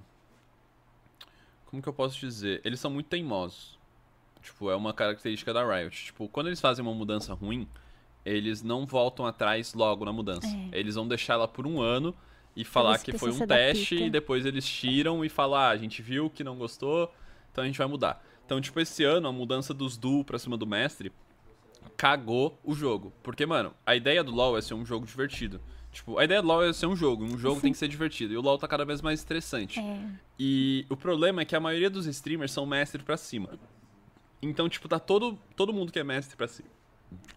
Como que eu posso dizer? Eles são muito teimosos. Tipo, é uma característica da Riot. Tipo, quando eles fazem uma mudança ruim, eles não voltam atrás logo na mudança. É. Eles vão deixar ela por um ano e falar que foi um teste e depois eles tiram e falam, ah, a gente viu que não gostou, então a gente vai mudar. Então, tipo, esse ano, a mudança dos duo pra cima do mestre cagou o jogo. Porque, mano, a ideia do LoL é ser um jogo divertido. Tipo, a ideia do LoL é ser um jogo. Um jogo tem que ser divertido. E o LoL tá cada vez mais estressante. É, E o problema é que a maioria dos streamers são mestre pra cima. Então, tipo, tá todo, todo mundo que é mestre pra cima.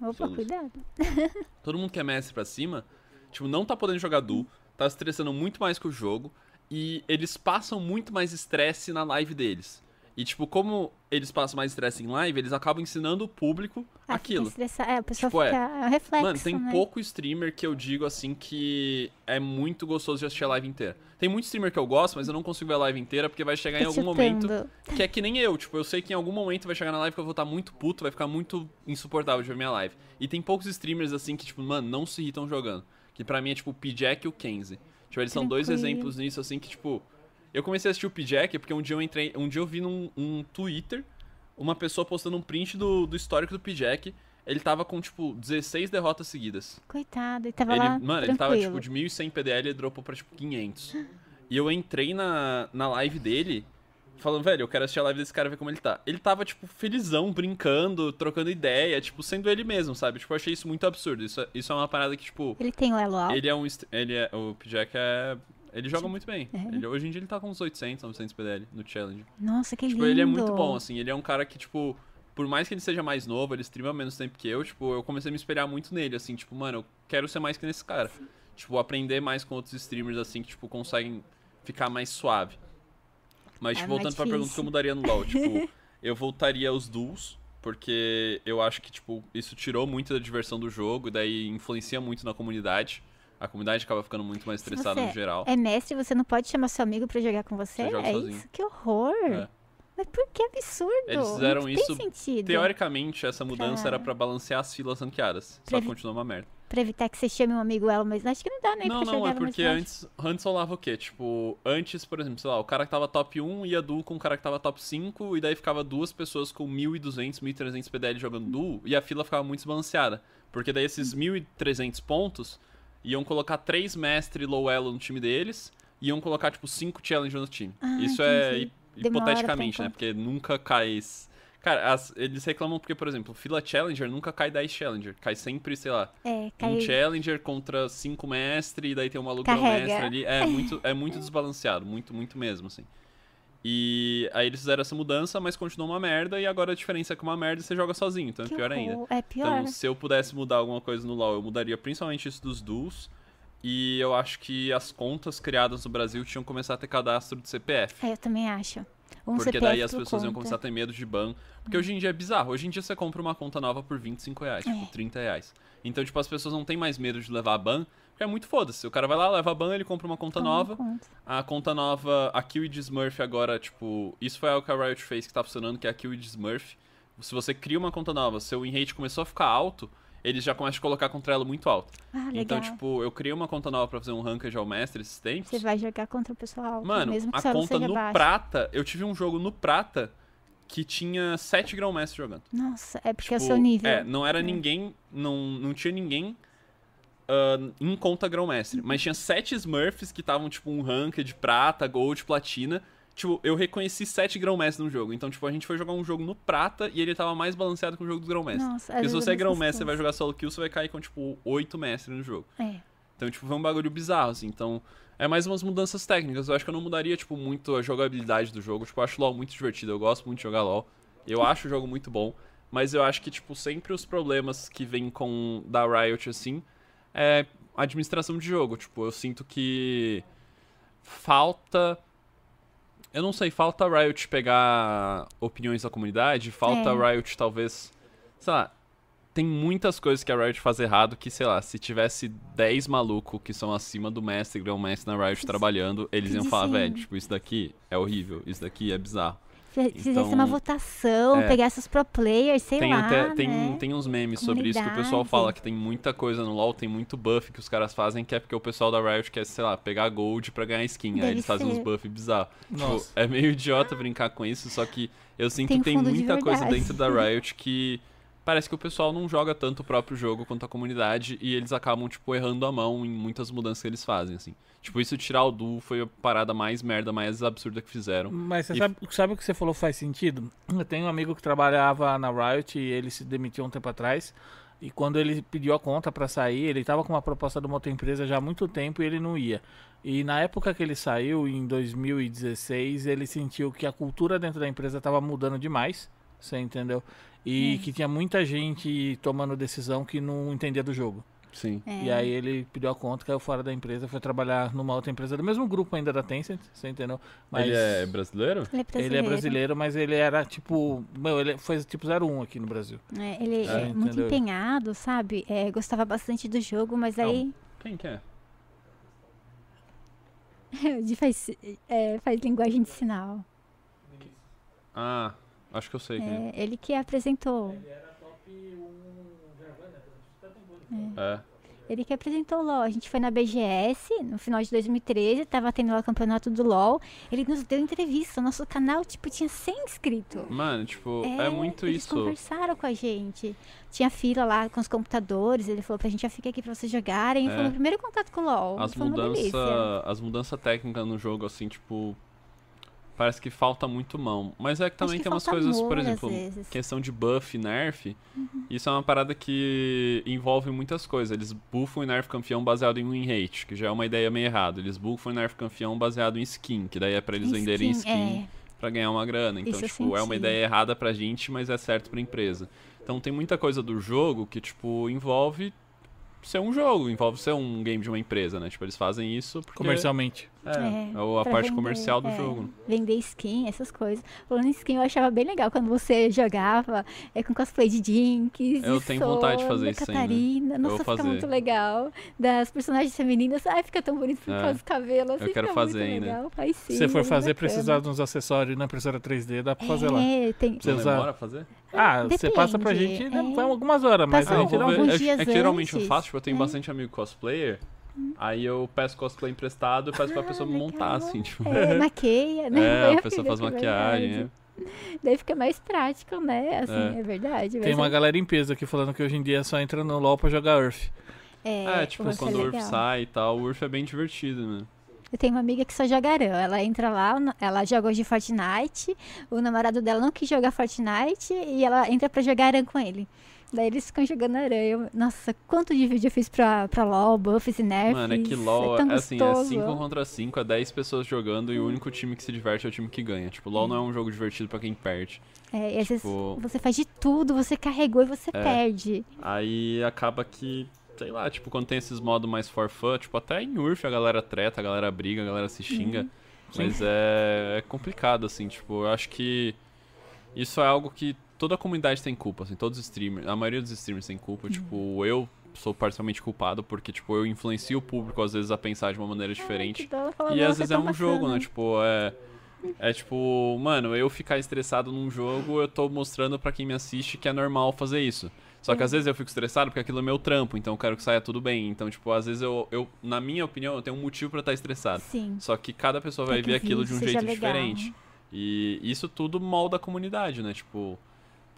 opa, cuidado. Todo mundo que é mestre pra cima, tipo, não tá podendo jogar duo, tá estressando muito mais que o jogo. E eles passam muito mais estresse na live deles. E, tipo, como eles passam mais estresse em live, eles acabam ensinando o público Ah, aquilo. É, o pessoal Tipo, é. fica. É um reflexo. Mano, tem né? pouco streamer que eu digo assim que é muito gostoso de assistir a live inteira. Tem muito streamer que eu gosto, mas eu não consigo ver a live inteira porque vai chegar em Tá algum chutando. momento que é que nem eu. Tipo, eu sei que em algum momento vai chegar na live que eu vou estar muito puto, vai ficar muito insuportável de ver minha live. E tem poucos streamers assim que, tipo, mano, não se irritam jogando. Que pra mim é tipo o P-Jack e o Kenzie. Tipo, eles são dois Tranquilo. exemplos nisso, assim, que, tipo. Eu comecei a assistir o P-Jack porque um dia eu entrei. Um dia eu vi num um Twitter uma pessoa postando um print do, do histórico do P-Jack. Ele tava com, tipo, 16 derrotas seguidas. Coitado, ele tava Ele, lá. mano, ele tava tranquilo. tipo de 1100 PDL e dropou pra tipo 500. E eu entrei na, na live dele falando, velho, eu quero assistir a live desse cara e ver como ele tá. Ele tava, tipo, felizão, brincando, trocando ideia, tipo, sendo ele mesmo, sabe? Tipo, eu achei isso muito absurdo. Isso, é- isso é uma parada que, tipo, Ele tem o elo alto. ele é um. Ele é, o P-Jack é, Ele joga muito bem. É. Ele, hoje em dia ele tá com uns 800, 900 PDL no Challenge. Nossa, que Tipo, lindo. ele é muito bom, assim. Ele é um cara que, tipo, por mais que ele seja mais novo, ele streama menos tempo que eu, tipo, eu comecei a me espelhar muito nele, assim, tipo, mano, eu quero ser mais que nesse cara. Tipo, aprender mais com outros streamers, assim, que, tipo, conseguem ficar mais suave. Mas, É tipo, voltando pra pergunta que eu mudaria no LoL, tipo, eu voltaria aos duels, porque eu acho que, tipo, isso tirou muito da diversão do jogo, e daí influencia muito na comunidade. A comunidade acaba ficando muito mais estressada no geral. É mestre, você não pode chamar seu amigo pra jogar com você? É sozinho. isso? Que horror. É. Mas por que absurdo? Eles fizeram não isso Tem sentido. Teoricamente, essa mudança Pra- era pra balancear as filas ranqueadas. Só Pra que evi- continuou uma merda. Pra evitar que você chame um amigo ela, mas acho que não dá nem não, não, é porque antes, antes rolava o quê? Tipo, antes, por exemplo, sei lá, o cara que tava top 1 ia duo com o cara que tava top 5, e daí ficava duas pessoas com 1.200, 1.300 PDL jogando duo, e a fila ficava muito desbalanceada. Porque daí esses 1.300 pontos iam colocar três mestre low elo no time deles, e iam colocar, tipo, cinco challenge no time. Ah, Isso é entendi. pra hipoteticamente, né? Porque nunca cai. Cara, as- eles reclamam porque, por exemplo, fila Challenger nunca cai 10 Challenger. Cai sempre, sei lá, É, cai... um Challenger contra cinco mestre e daí tem um maluco Carrega. mestre ali. É muito, é muito desbalanceado, muito, muito mesmo, assim. E aí eles fizeram essa mudança, mas continuou uma merda, e agora a diferença é que uma merda você joga sozinho, então é que pior ainda. horror. É pior. Então, se eu pudesse mudar alguma coisa no LoL, eu mudaria principalmente isso dos duels. E eu acho que as contas criadas no Brasil tinham que começar a ter cadastro de CPF. É, eu também acho. Um Porque CPF daí as pessoas iam conta. começar a ter medo de ban. Porque hoje em dia é bizarro. Hoje em dia você compra uma conta nova por 25 reais, É. tipo, 30 reais. Então, tipo, as pessoas não têm mais medo de levar ban, é muito foda-se. O cara vai lá, leva ban, ele compra uma conta Toma nova. conta. A conta nova, a Kill de Smurf agora, tipo, isso foi algo que a Riot fez que tá funcionando, que é a Kill de Smurf. Se você cria uma conta nova, seu win rate começou a ficar alto, eles já começam a colocar contra ela muito alto. Ah, legal. Então, tipo, eu criei uma conta nova pra fazer um ranked ao mestre esses tempos. Você vai jogar contra o pessoal. Mano, mesmo que a conta no baixo. prata, eu tive um jogo no prata que tinha 7 grão-mestre jogando. Nossa, é porque é o Tipo, seu nível. É, não era ninguém, não, não tinha ninguém ah, em conta grão-mestre. Mas tinha sete Smurfs que estavam, tipo, um rank de prata, gold, platina. Tipo, eu reconheci sete grão-mestre no jogo. Então, tipo, a gente foi jogar um jogo no prata e ele tava mais balanceado que o jogo dos grão-mestre. Nossa, Porque se você é grão-mestre, você vai jogar solo kill, você vai cair com, tipo, oito mestres no jogo. É. Então, tipo, foi um bagulho bizarro, assim. Então, é mais umas mudanças técnicas. Eu acho que eu não mudaria, tipo, muito a jogabilidade do jogo. Tipo, eu acho LoL muito divertido. Eu gosto muito de jogar LoL. Eu acho o jogo muito bom. Mas eu acho que, tipo, sempre os problemas que vêm com da Riot, assim, é administração de jogo. Tipo, eu sinto que falta. Eu não sei, falta a Riot pegar opiniões da comunidade, falta É. a Riot talvez. Sei lá, tem muitas coisas que a Riot faz errado que, sei lá, se tivesse 10 malucos que são acima do mestre, grão-mestre na Riot trabalhando, eles iam falar, velho, tipo, isso daqui é horrível, isso daqui é bizarro. Se fizesse Então, uma votação, é. pegasse os pro players, sei tem lá, até tem, né? tem uns memes sobre isso que o pessoal fala que tem muita coisa no LoL, tem muito buff que os caras fazem, que é porque o pessoal da Riot quer, sei lá, pegar gold pra ganhar skin. Aí Deve eles fazem uns ser. buffs bizarros. Tipo, Nossa. é meio idiota brincar com isso, só que eu sinto Tem que tem muita coisa dentro da Riot que parece que o pessoal não joga tanto o próprio jogo quanto a comunidade e eles acabam, tipo, errando a mão em muitas mudanças que eles fazem, assim. Tipo, isso tirar o duo foi a parada mais merda, mais absurda que fizeram. Mas você E- sabe, sabe o que você falou faz sentido? Eu tenho um amigo que trabalhava na Riot e ele se demitiu um tempo atrás. E quando ele pediu a conta pra sair, ele tava com uma proposta de uma outra empresa já há muito tempo e ele não ia. E na época que ele saiu, em 2016, ele sentiu que a cultura dentro da empresa tava mudando demais, você entendeu? E que tinha muita gente tomando decisão que não entendia do jogo. Sim. É. E aí ele pediu a conta, caiu fora da empresa, foi trabalhar numa outra empresa do mesmo grupo ainda da Tencent, você entendeu? Mas Ele é brasileiro? Ele é brasileiro. ele é brasileiro, mas ele era tipo. Meu, ele foi tipo 01 aqui no Brasil. É, ele É, é, muito entendeu? empenhado, sabe? É, gostava bastante do jogo, mas aí Quem que é? de faz, é, faz linguagem de sinal. Ah, acho que eu sei é. É, ele que apresentou. É. Ele que apresentou o LoL. A gente foi na BGS no final de 2013, tava tendo lá o campeonato do LoL. Ele nos deu entrevista. O nosso canal, tipo, tinha 100 inscritos. Mano, tipo, é, muito eles isso. conversaram com a gente. Tinha fila lá com os computadores. Ele falou pra gente, já fica aqui pra vocês jogarem. É. Foi o primeiro contato com o LoL. As mudanças mudanças técnicas no jogo, assim, tipo. Parece que falta muito mão. Mas é que também que tem umas coisas, por exemplo, questão de buff e nerf. Uhum. Isso é uma parada que envolve muitas coisas. Eles buffam e nerf campeão baseado em win rate, que já é uma ideia meio errada. Eles buffam e nerf campeão baseado em skin, que daí é pra eles venderem skin é. pra ganhar uma grana. Então, Isso tipo, é uma ideia errada pra gente, mas é certo pra empresa. Então tem muita coisa do jogo que, tipo, envolve ser um jogo, envolve ser um game de uma empresa, né? Tipo, eles fazem isso porque... Comercialmente. É, É, é o- a parte vender, comercial do é, jogo. Vender skin, essas coisas. Falando em skin, eu achava bem legal quando você jogava é, com cosplay de Jinx. Eu de tenho vontade de fazer isso ainda. Catarina. Vou Nossa, fica fazer. muito legal. Das personagens femininas. Ai, fica tão bonito por É. causa dos cabelos. assim, Eu quero fazer muito ainda. Legal. Sim, Se você for fazer, precisar de uns acessórios na impressora 3D, dá pra fazer lá. É, tem. Você Não usa- demora a fazer? Ah, você passa pra Depende, gente, é. vai algumas horas, mas Passa a gente um alguns É- é, que geralmente eu faço, tipo, eu tenho É. bastante amigo cosplayer, aí eu peço cosplay emprestado e peço pra Ah, pessoa me montar, legal. assim, tipo... É, maqueia, né? É, a pessoa faz maquiagem, é. Daí fica mais prático, né? Assim, É. é, verdade. Tem uma é- galera em peso aqui falando que hoje em dia só entra no LoL pra jogar Earth. É, É, tipo, Urf é quando o Urf legal. sai e tal, o Urf é bem divertido, né? Eu tenho uma amiga que só joga Aran. Ela entra lá, o ela joga hoje Fortnite. O namorado dela não quis jogar Fortnite e ela entra pra jogar Aran com ele. Daí eles ficam jogando Aran. Eu, nossa, quanto de vídeo eu fiz pra, pra LOL, buffs e nerfs. Mano, é que LoL, é, tão é assim, é gostoso. 5 contra 5, é 10 pessoas jogando e Hum. o único time que se diverte é o time que ganha. Tipo, LoL não é um jogo divertido pra quem perde. É, e às vezes Tipo- você faz de tudo, você carregou e você É. perde. Aí acaba que, sei lá, tipo, quando tem esses modos mais for fun, tipo, até em Urf a galera treta, a galera briga, a galera se xinga. Uhum. Mas é, é complicado, assim, tipo, eu acho que isso é algo que toda a comunidade tem culpa, assim, todos os streamers, a maioria dos streamers tem culpa, Uhum. tipo, eu sou parcialmente culpado porque, tipo, eu influencio o público às vezes a pensar de uma maneira diferente. Ai, E às "Nossa, vezes é tão um jogo, bacana." né? Tipo, é. É tipo, mano, eu ficar estressado num jogo, eu tô mostrando pra quem me assiste que é normal fazer isso. Só que às vezes eu fico estressado porque aquilo é meu trampo, então eu quero que saia tudo bem. Então, tipo, às vezes eu, eu na minha opinião, eu tenho um motivo pra estar estressado. Sim. Só que cada pessoa vai Tem que ver aquilo de um jeito legal. diferente. E isso tudo molda a comunidade, né? Tipo,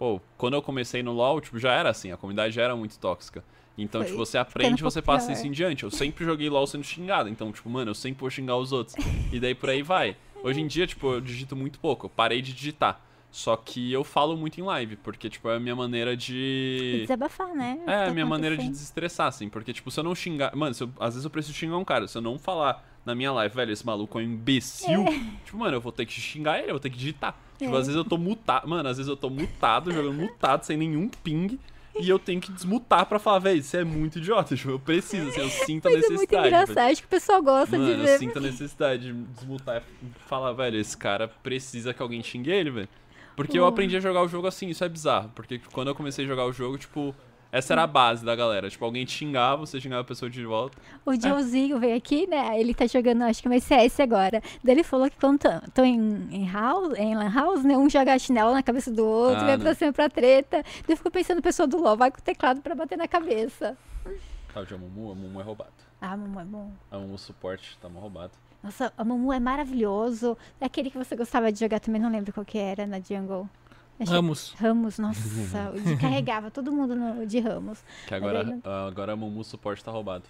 pô, quando eu comecei no LoL, tipo, já era assim, a comunidade já era muito tóxica. Então, Foi tipo, você aprende, você passa pior. isso em diante. Eu sempre joguei LoL sendo xingado, então, tipo, mano, eu sempre vou xingar os outros. E daí por aí vai. Hoje em dia, tipo, eu digito muito pouco, eu parei de digitar. Só que eu falo muito em live, porque, tipo, é a minha maneira de. desabafar, né? É, tá a minha maneira de desestressar, assim. Porque, tipo, se eu não xingar. Mano, eu- às vezes eu preciso xingar um cara. Se eu não falar na minha live, velho, esse maluco é um imbecil. Tipo, mano, eu vou ter que xingar ele, eu vou ter que digitar. Tipo, É. às vezes eu tô mutado. Mano, às vezes eu tô mutado, jogando mutado, sem nenhum ping. E eu tenho que desmutar pra falar, velho, isso é muito idiota. Tipo, eu preciso, assim, eu sinto a Mas é muito necessidade. engraçado, acho que o pessoal gosta Mano, de eu ver. sinto a necessidade de desmutar e falar, velho, esse cara precisa que alguém xingue ele, velho. Porque eu Pô. aprendi a jogar o jogo assim, isso é bizarro. Porque quando eu comecei a jogar o jogo, tipo, essa era a base da galera. Tipo, alguém te xingava, você xingava a pessoa de volta. O Joãozinho veio aqui, né? Ele tá jogando, acho que mais CS agora. Daí ele falou que quando estão em, em, house, em lan house, né? Um joga chinelo na cabeça do outro, Ah, vai né. pra cima pra treta. Daí eu fico pensando, pessoa do LOL, vai com o teclado pra bater na cabeça. Tá, o de Amumu, a Mumu é roubado. Ah, Mumu é bom. A Mumu suporte tá mal roubado. Nossa, a Mumu é maravilhoso. É aquele que você gostava de jogar também, não lembro qual que era na Jungle. Acho que- Ramos. Ramos, nossa, carregava todo mundo no, de Ramos. Que agora, daí ah, agora a Mumu suporte tá roubado.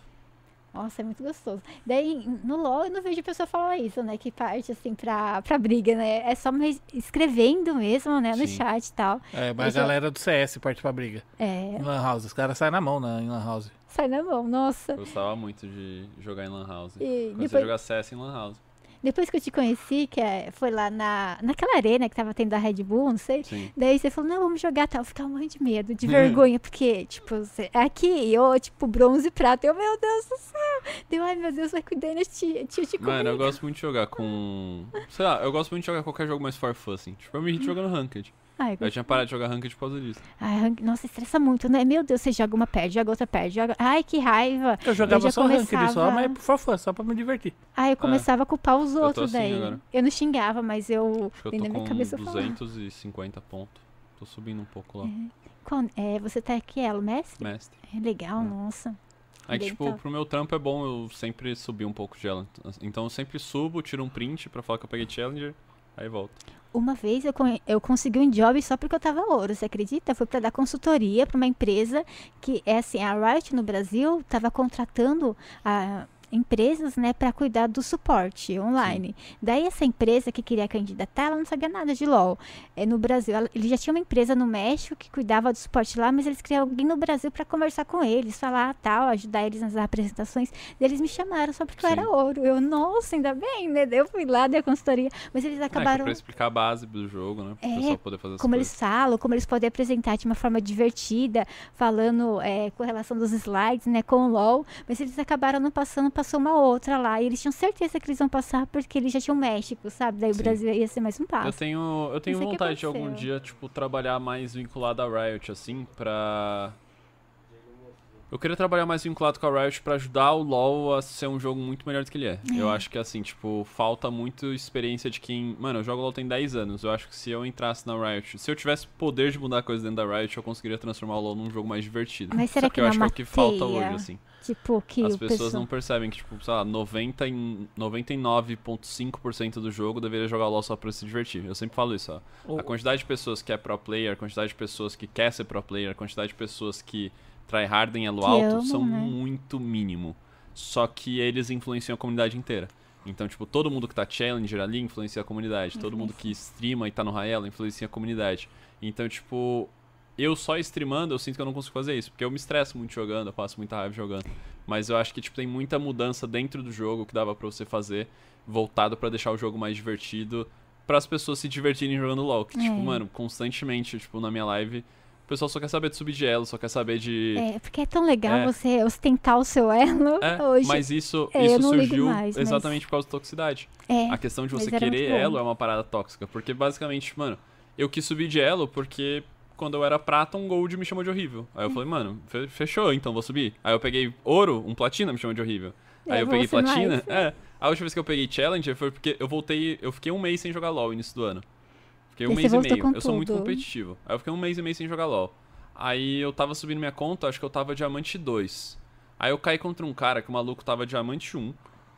Nossa, é muito gostoso. Daí, no LoL, eu não vejo pessoa falar isso, né? Que parte, assim, pra, pra briga, né? É só mais escrevendo mesmo, né? No Sim. chat e tal. É, mas Eu a já- galera do CS parte pra briga. É, Em Lan House. Os caras saem na mão na, em Lan House. sai na mão, nossa. Eu gostava muito de jogar em Lan House. E Comecei a depois, jogar CS em Lan House. Depois que eu te conheci, que é- foi lá na, naquela arena que tava tendo da Red Bull, não sei. Sim. Daí você falou, não, vamos jogar tal. Eu ficava morrendo de medo, de vergonha, porque, tipo, você, aqui, eu, tipo, bronze e prata. Eu, meu Deus do céu. Deu, ai, meu Deus, vai cuidando, eu te, te, te Mano, eu comunico." gosto muito de jogar com. Sei lá, eu gosto muito de jogar qualquer jogo mais for fun, assim. Tipo, eu me irrito jogando Ranked. Ai, Eu tinha parado de jogar Ranked por causa disso. Ai, rank- nossa, estressa muito, né? Meu Deus, você joga uma, perde, joga outra, perde, joga... Ai, que raiva. Eu jogava já só ranked só, começava- mas por favor, só pra me divertir. Ai, eu começava a culpar os É. outros assim daí. agora. Eu não xingava, mas eu... Acho que eu tô minha com cabeça falar. 250 pontos. Tô subindo um pouco lá. Qual- é, você tá aqui, elo, mestre? Mestre. É legal, É. nossa. Aí, Bem tipo, pro meu trampo é bom eu sempre subir um pouco de ela. Então eu sempre subo, tiro um print pra falar que eu peguei Challenger, aí volto. Uma vez eu, eu consegui um job só porque eu tava ouro, você acredita? Foi pra dar consultoria pra uma empresa que é assim, a Riot no Brasil tava contratando a empresas, né, para cuidar do suporte online. Sim. Daí essa empresa que queria candidatar, ela não sabia nada de LoL. É, no Brasil, ela, ele já tinha uma empresa no México que cuidava do suporte lá, mas eles queriam alguém no Brasil para conversar com eles, falar tal, ajudar eles nas apresentações. E eles me chamaram só porque Sim. eu era ouro. Eu, nossa, ainda bem, né? Eu fui lá, dei a consultoria, mas eles acabaram... É, pra explicar a base do jogo, né? Pra é, poder fazer como coisas. eles falam, como eles podem apresentar de uma forma divertida, falando é, com relação dos slides, né, com o LoL, mas eles acabaram não passando, passou uma outra lá, e eles tinham certeza que eles iam passar porque eles já tinham México, sabe? Daí Sim. o Brasil ia ser mais um passo. Eu tenho, eu tenho vontade de algum dia, tipo, trabalhar mais vinculado a Riot, assim, pra eu queria trabalhar mais vinculado com a Riot para ajudar o LoL a ser um jogo muito melhor do que ele é. é. Eu acho que, assim, tipo, falta muito experiência de quem... Mano, eu jogo LoL tem 10 anos. Eu acho que se eu entrasse na Riot... Se eu tivesse poder de mudar coisa dentro da Riot, eu conseguiria transformar o LoL num jogo mais divertido. Mas será Só que, eu acho que é o que falta hoje, assim. Tipo, que As pessoas pessoa... não percebem que, tipo, sei lá, 90 em 99,5% do jogo deveria jogar LoL só pra se divertir. Eu sempre falo isso, ó. A quantidade de pessoas que é pro player, a quantidade de pessoas que quer ser pro player, a quantidade de pessoas que tryhard em elo alto são né? muito mínimo. Só que eles influenciam a comunidade inteira. Então, tipo, todo mundo que tá challenger ali influencia a comunidade. Todo mundo que streama e tá no Raela influencia a comunidade. Então, tipo, eu só streamando, eu sinto que eu não consigo fazer isso. Porque eu me estresso muito jogando, eu passo muita raiva jogando. Mas eu acho que, tipo, tem muita mudança dentro do jogo que dava pra você fazer, voltado para deixar o jogo mais divertido, para as pessoas se divertirem jogando LoL. Que, tipo, é. tipo, mano, constantemente, tipo, na minha live o pessoal só quer saber de subir de elo, só quer saber de. É, porque é tão legal é. você ostentar o seu elo é, hoje. Mas isso, é, isso surgiu mais, exatamente mas... por causa da toxicidade. É, a questão de você querer elo é uma parada tóxica. Porque basicamente, mano, eu quis subir de elo porque quando eu era prata, um gold me chamou de horrível. Aí eu falei, mano, fechou, então vou subir. Aí eu peguei ouro, um platina me chamou de horrível. Aí eu peguei platina. Mais. É. A última vez que eu peguei challenger foi porque eu voltei. Eu fiquei um mês sem jogar LOL no início do ano. Fiquei um mês e meio. Eu tudo. sou muito competitivo. Aí eu fiquei um mês e meio sem jogar LOL. Aí eu tava subindo minha conta, acho que eu tava diamante 2. Aí eu caí contra um cara que o maluco tava diamante 1,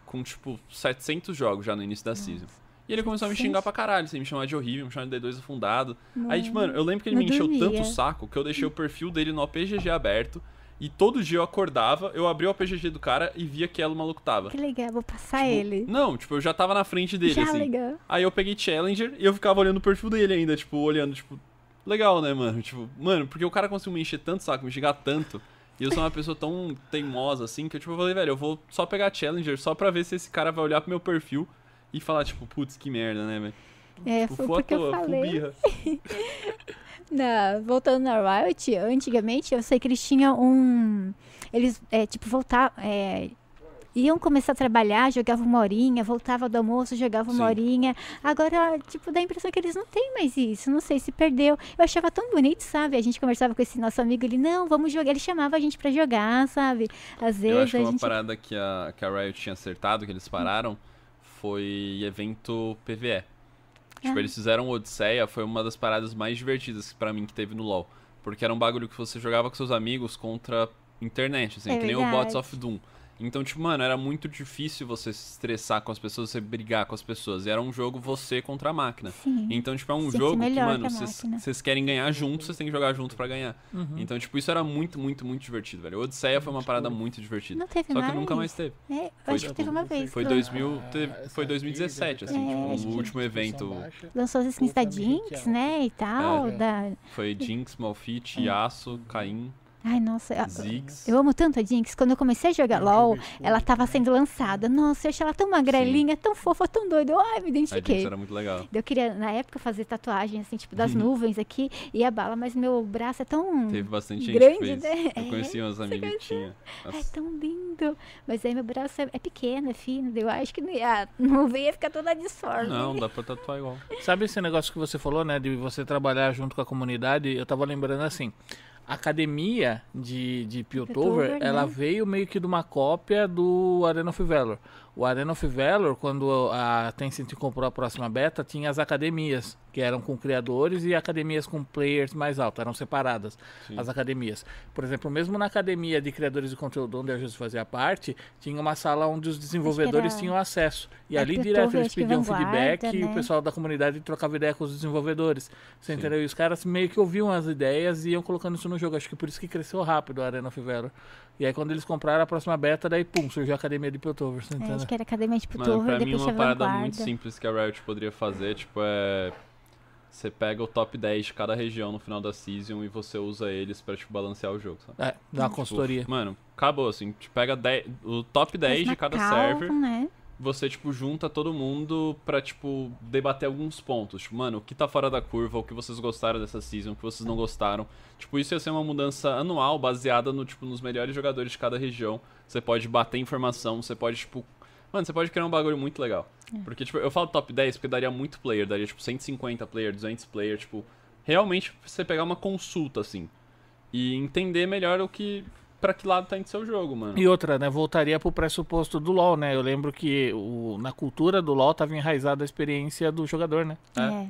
com tipo 700 jogos já no início da Nossa. season. E ele começou a me xingar pra caralho, assim, me chamar de horrível, me chamar de D2 afundado. Não, Aí, tipo, mano, eu lembro que ele me encheu dormia. tanto o saco que eu deixei o perfil dele no OPGG aberto. E todo dia eu acordava, eu abria o APGG do cara e via que ela o maluco tava. Que legal, vou passar tipo, ele. Não, tipo, eu já tava na frente dele, já, assim. Legal. Aí eu peguei Challenger e eu ficava olhando o perfil dele ainda, tipo, olhando, tipo, legal, né, mano? Tipo, mano, porque o cara conseguiu me encher tanto saco, me xingar tanto. E eu sou uma pessoa tão teimosa assim que eu, tipo, eu falei, velho, eu vou só pegar Challenger só pra ver se esse cara vai olhar pro meu perfil e falar, tipo, putz, que merda, né, velho? É, tipo, foi porque eu falei. Na, voltando na Riot, antigamente eu sei que eles tinham um. Eles, é, tipo, voltar. É, iam começar a trabalhar, jogavam uma horinha, voltava do almoço, jogavam uma horinha. Agora, tipo, dá a impressão que eles não têm mais isso. Não sei se perdeu. Eu achava tão bonito, sabe? A gente conversava com esse nosso amigo, ele, não, vamos jogar. Ele chamava a gente para jogar, sabe? Às vezes. Eu acho que uma gente... parada que a, que a Riot tinha acertado, que eles pararam, foi evento PVE. Tipo, ah. eles fizeram Odisseia, foi uma das paradas mais divertidas para mim que teve no LoL. Porque era um bagulho que você jogava com seus amigos contra internet, assim, é que nem o Bots of Doom. Então, tipo, mano, era muito difícil você se estressar com as pessoas, você brigar com as pessoas. E era um jogo você contra a máquina. Sim. Então, tipo, é um jogo que, mano, vocês querem ganhar juntos, vocês têm que jogar junto para ganhar. Uhum. Então, tipo, isso era muito, muito, muito divertido, velho. Odisseia foi uma parada muito divertida. Não teve Só mais? que nunca mais teve. É, foi, acho que teve uma vez. Foi, 2000, teve, foi 2017, assim, é, tipo, o último evento. Lançou as skins da Jinx, né, e tal. É. Da... Foi Jinx, Malfit, Yasuo, Caim. Ai, nossa, Ziggs. eu amo tanto a Jinx. Quando eu comecei a jogar LOL, ela tava sendo lançada. Nossa, eu achei ela tão magrelinha, Sim. tão fofa, tão doida. Eu, ai, me identifiquei. A Jinx era muito legal. Eu queria, na época, fazer tatuagem, assim, tipo, das nuvens aqui e a bala, mas meu braço é tão Teve bastante grande, gente né? Eu conheci umas amigas que tinha. É tão lindo. Mas aí meu braço é, é pequeno, é fino. Eu acho que não ia, não ia ficar toda disforme. Não, dá pra tatuar igual. Sabe esse negócio que você falou, né, de você trabalhar junto com a comunidade? Eu tava lembrando assim, academia de, de Piltover, ela né? veio meio que de uma cópia do Arena of Valor. O Arena of Valor, quando a Tencent comprou a próxima beta, tinha as academias, que eram com criadores e academias com players mais altos, eram separadas Sim. as academias. Por exemplo, mesmo na academia de criadores de conteúdo onde a Jesus fazia parte, tinha uma sala onde os desenvolvedores era- tinham acesso. E É, ali direto eles pediam feedback e o né? pessoal da comunidade trocava ideia com os desenvolvedores. Você Sim. entendeu? E os caras meio que ouviam as ideias e iam colocando isso no jogo. Acho que por isso que cresceu rápido a Arena Valor. E aí quando eles compraram a próxima beta, daí pum, surgiu a academia de Piltover, você É, entendeu? acho que era academia de Mano, Piltover, pra mim uma parada muito simples que a Riot poderia fazer, tipo, é... Você pega o top 10 de cada região no final da season e você usa eles pra, tipo, balancear o jogo, sabe? É, dá uma Tipo, consultoria. Mano, acabou, assim, tipo, pega 10 o top 10 Mas de cada Calvin, server, né? você, tipo, junta todo mundo pra, tipo, debater alguns pontos. Tipo, mano, o que tá fora da curva, o que vocês gostaram dessa season, o que vocês não gostaram. Tipo, isso ia ser uma mudança anual, baseada no, tipo, nos melhores jogadores de cada região. Você pode bater informação, você pode, tipo... Mano, você pode criar um bagulho muito legal. Porque, tipo, eu falo top 10 porque daria muito player, daria, tipo, 150 player, 200 player, tipo... Realmente, você pegar uma consulta, assim. E entender melhor o que... Pra que lado tá indo seu jogo, mano. E outra, né? Voltaria pro pressuposto do LoL, né? Eu lembro que o, na cultura do LoL tava enraizada a experiência do jogador, né? É. É.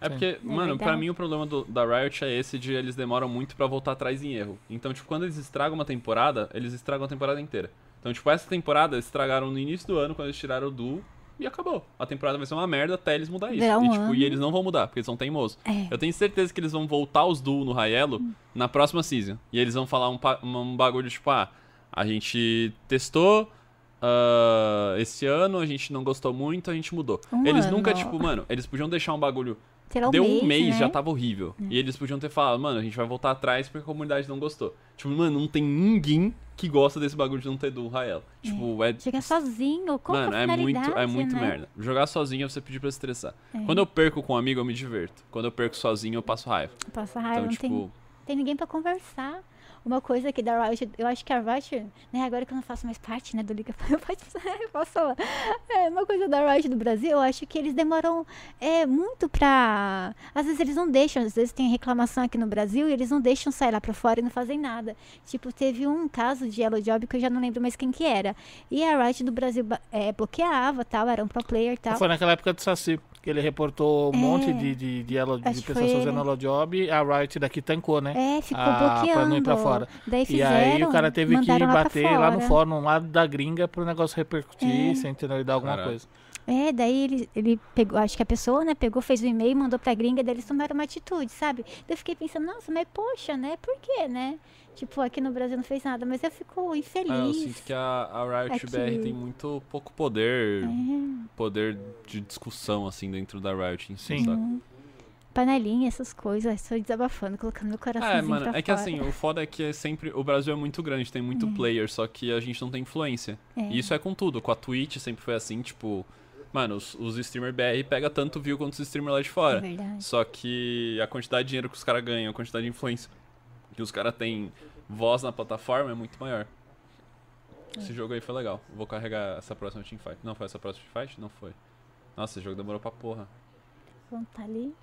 É porque, mano, pra verdade. mim o problema do- da Riot é esse de eles demoram muito pra voltar atrás em erro. Então, tipo, quando eles estragam uma temporada, eles estragam a temporada inteira. Então, tipo, essa temporada eles estragaram no início do ano, quando eles tiraram o Du, e acabou. A temporada vai ser uma merda até eles mudar isso. Um e, tipo, ano. e eles não vão mudar, porque eles são teimosos. É. Eu tenho certeza que eles vão voltar os Du no Raelo na próxima season. E eles vão falar um, um bagulho tipo, ah, a gente testou ah, esse ano, a gente não gostou muito, a gente mudou. Um eles ano. nunca, tipo, mano, eles podiam deixar um bagulho Sei lá, Deu um mês, né? já tava horrível. E eles podiam ter falado, mano, a gente vai voltar atrás porque a comunidade não gostou. Tipo, mano, não tem ninguém que gosta desse bagulho de não ter do Rael. Tipo, é. Chega sozinho, qual Mano, é é muito, é muito né? merda. Jogar sozinho é você pedir pra estressar. É. Quando eu perco com um amigo, eu me diverto. Quando eu perco sozinho, eu passo raiva. Passa raiva, então, não tipo, tem, tem ninguém pra conversar. Uma coisa que da Riot, eu acho que a Riot, né, agora que eu não faço mais parte, né, do Liga, eu posso, eu posso falar. É, uma coisa da Riot do Brasil, eu acho que eles demoram é, muito pra... Às vezes eles não deixam, às vezes tem reclamação aqui no Brasil e eles não deixam sair lá pra fora e não fazem nada. Tipo, teve um caso de Yellow Job que eu já não lembro mais quem que era. E a Riot do Brasil é, bloqueava, tal, era um pro player e tal. Foi naquela época do Saci, que ele reportou um É. monte de, de, de, de pessoas fazendo. Hello Job, a Riot daqui tancou, né? É, ficou Ah, bloqueando. pra não ir pra fora. Daí E fizeram, aí o cara teve que bater lá no fórum lá da gringa pro negócio repercutir, É. você entendeu? E dar alguma Caraca. coisa. É, daí ele, ele pegou, acho que a pessoa, né, pegou, fez o e-mail, mandou pra gringa, daí eles tomaram uma atitude, sabe? Daí eu fiquei pensando, nossa, mas poxa, né, por quê, né? Tipo, aqui no Brasil não fez nada, mas eu fico infeliz. é, eu sinto que a, a Riot Aqui. BR tem muito pouco poder. É, Poder de discussão, assim, dentro da Riot em si, Sim. sabe? Panelinha, essas coisas, estou desabafando, colocando meu coraçãozinho É, mano, é que fora. assim, o foda é que é sempre. O Brasil é muito grande, tem muito player, só que a gente não tem influência. É. E isso é com tudo. Com a Twitch sempre foi assim, tipo. Mano, os, os streamer BR pega tanto view quanto os streamer lá de É fora. verdade. Só que a quantidade de dinheiro que os caras ganham, a quantidade de influência que os caras têm voz na plataforma é muito maior. Esse jogo aí foi legal. Vou carregar essa próxima teamfight. Não foi essa próxima teamfight? Não foi. Nossa, esse jogo demorou pra porra. Vamos tá ali.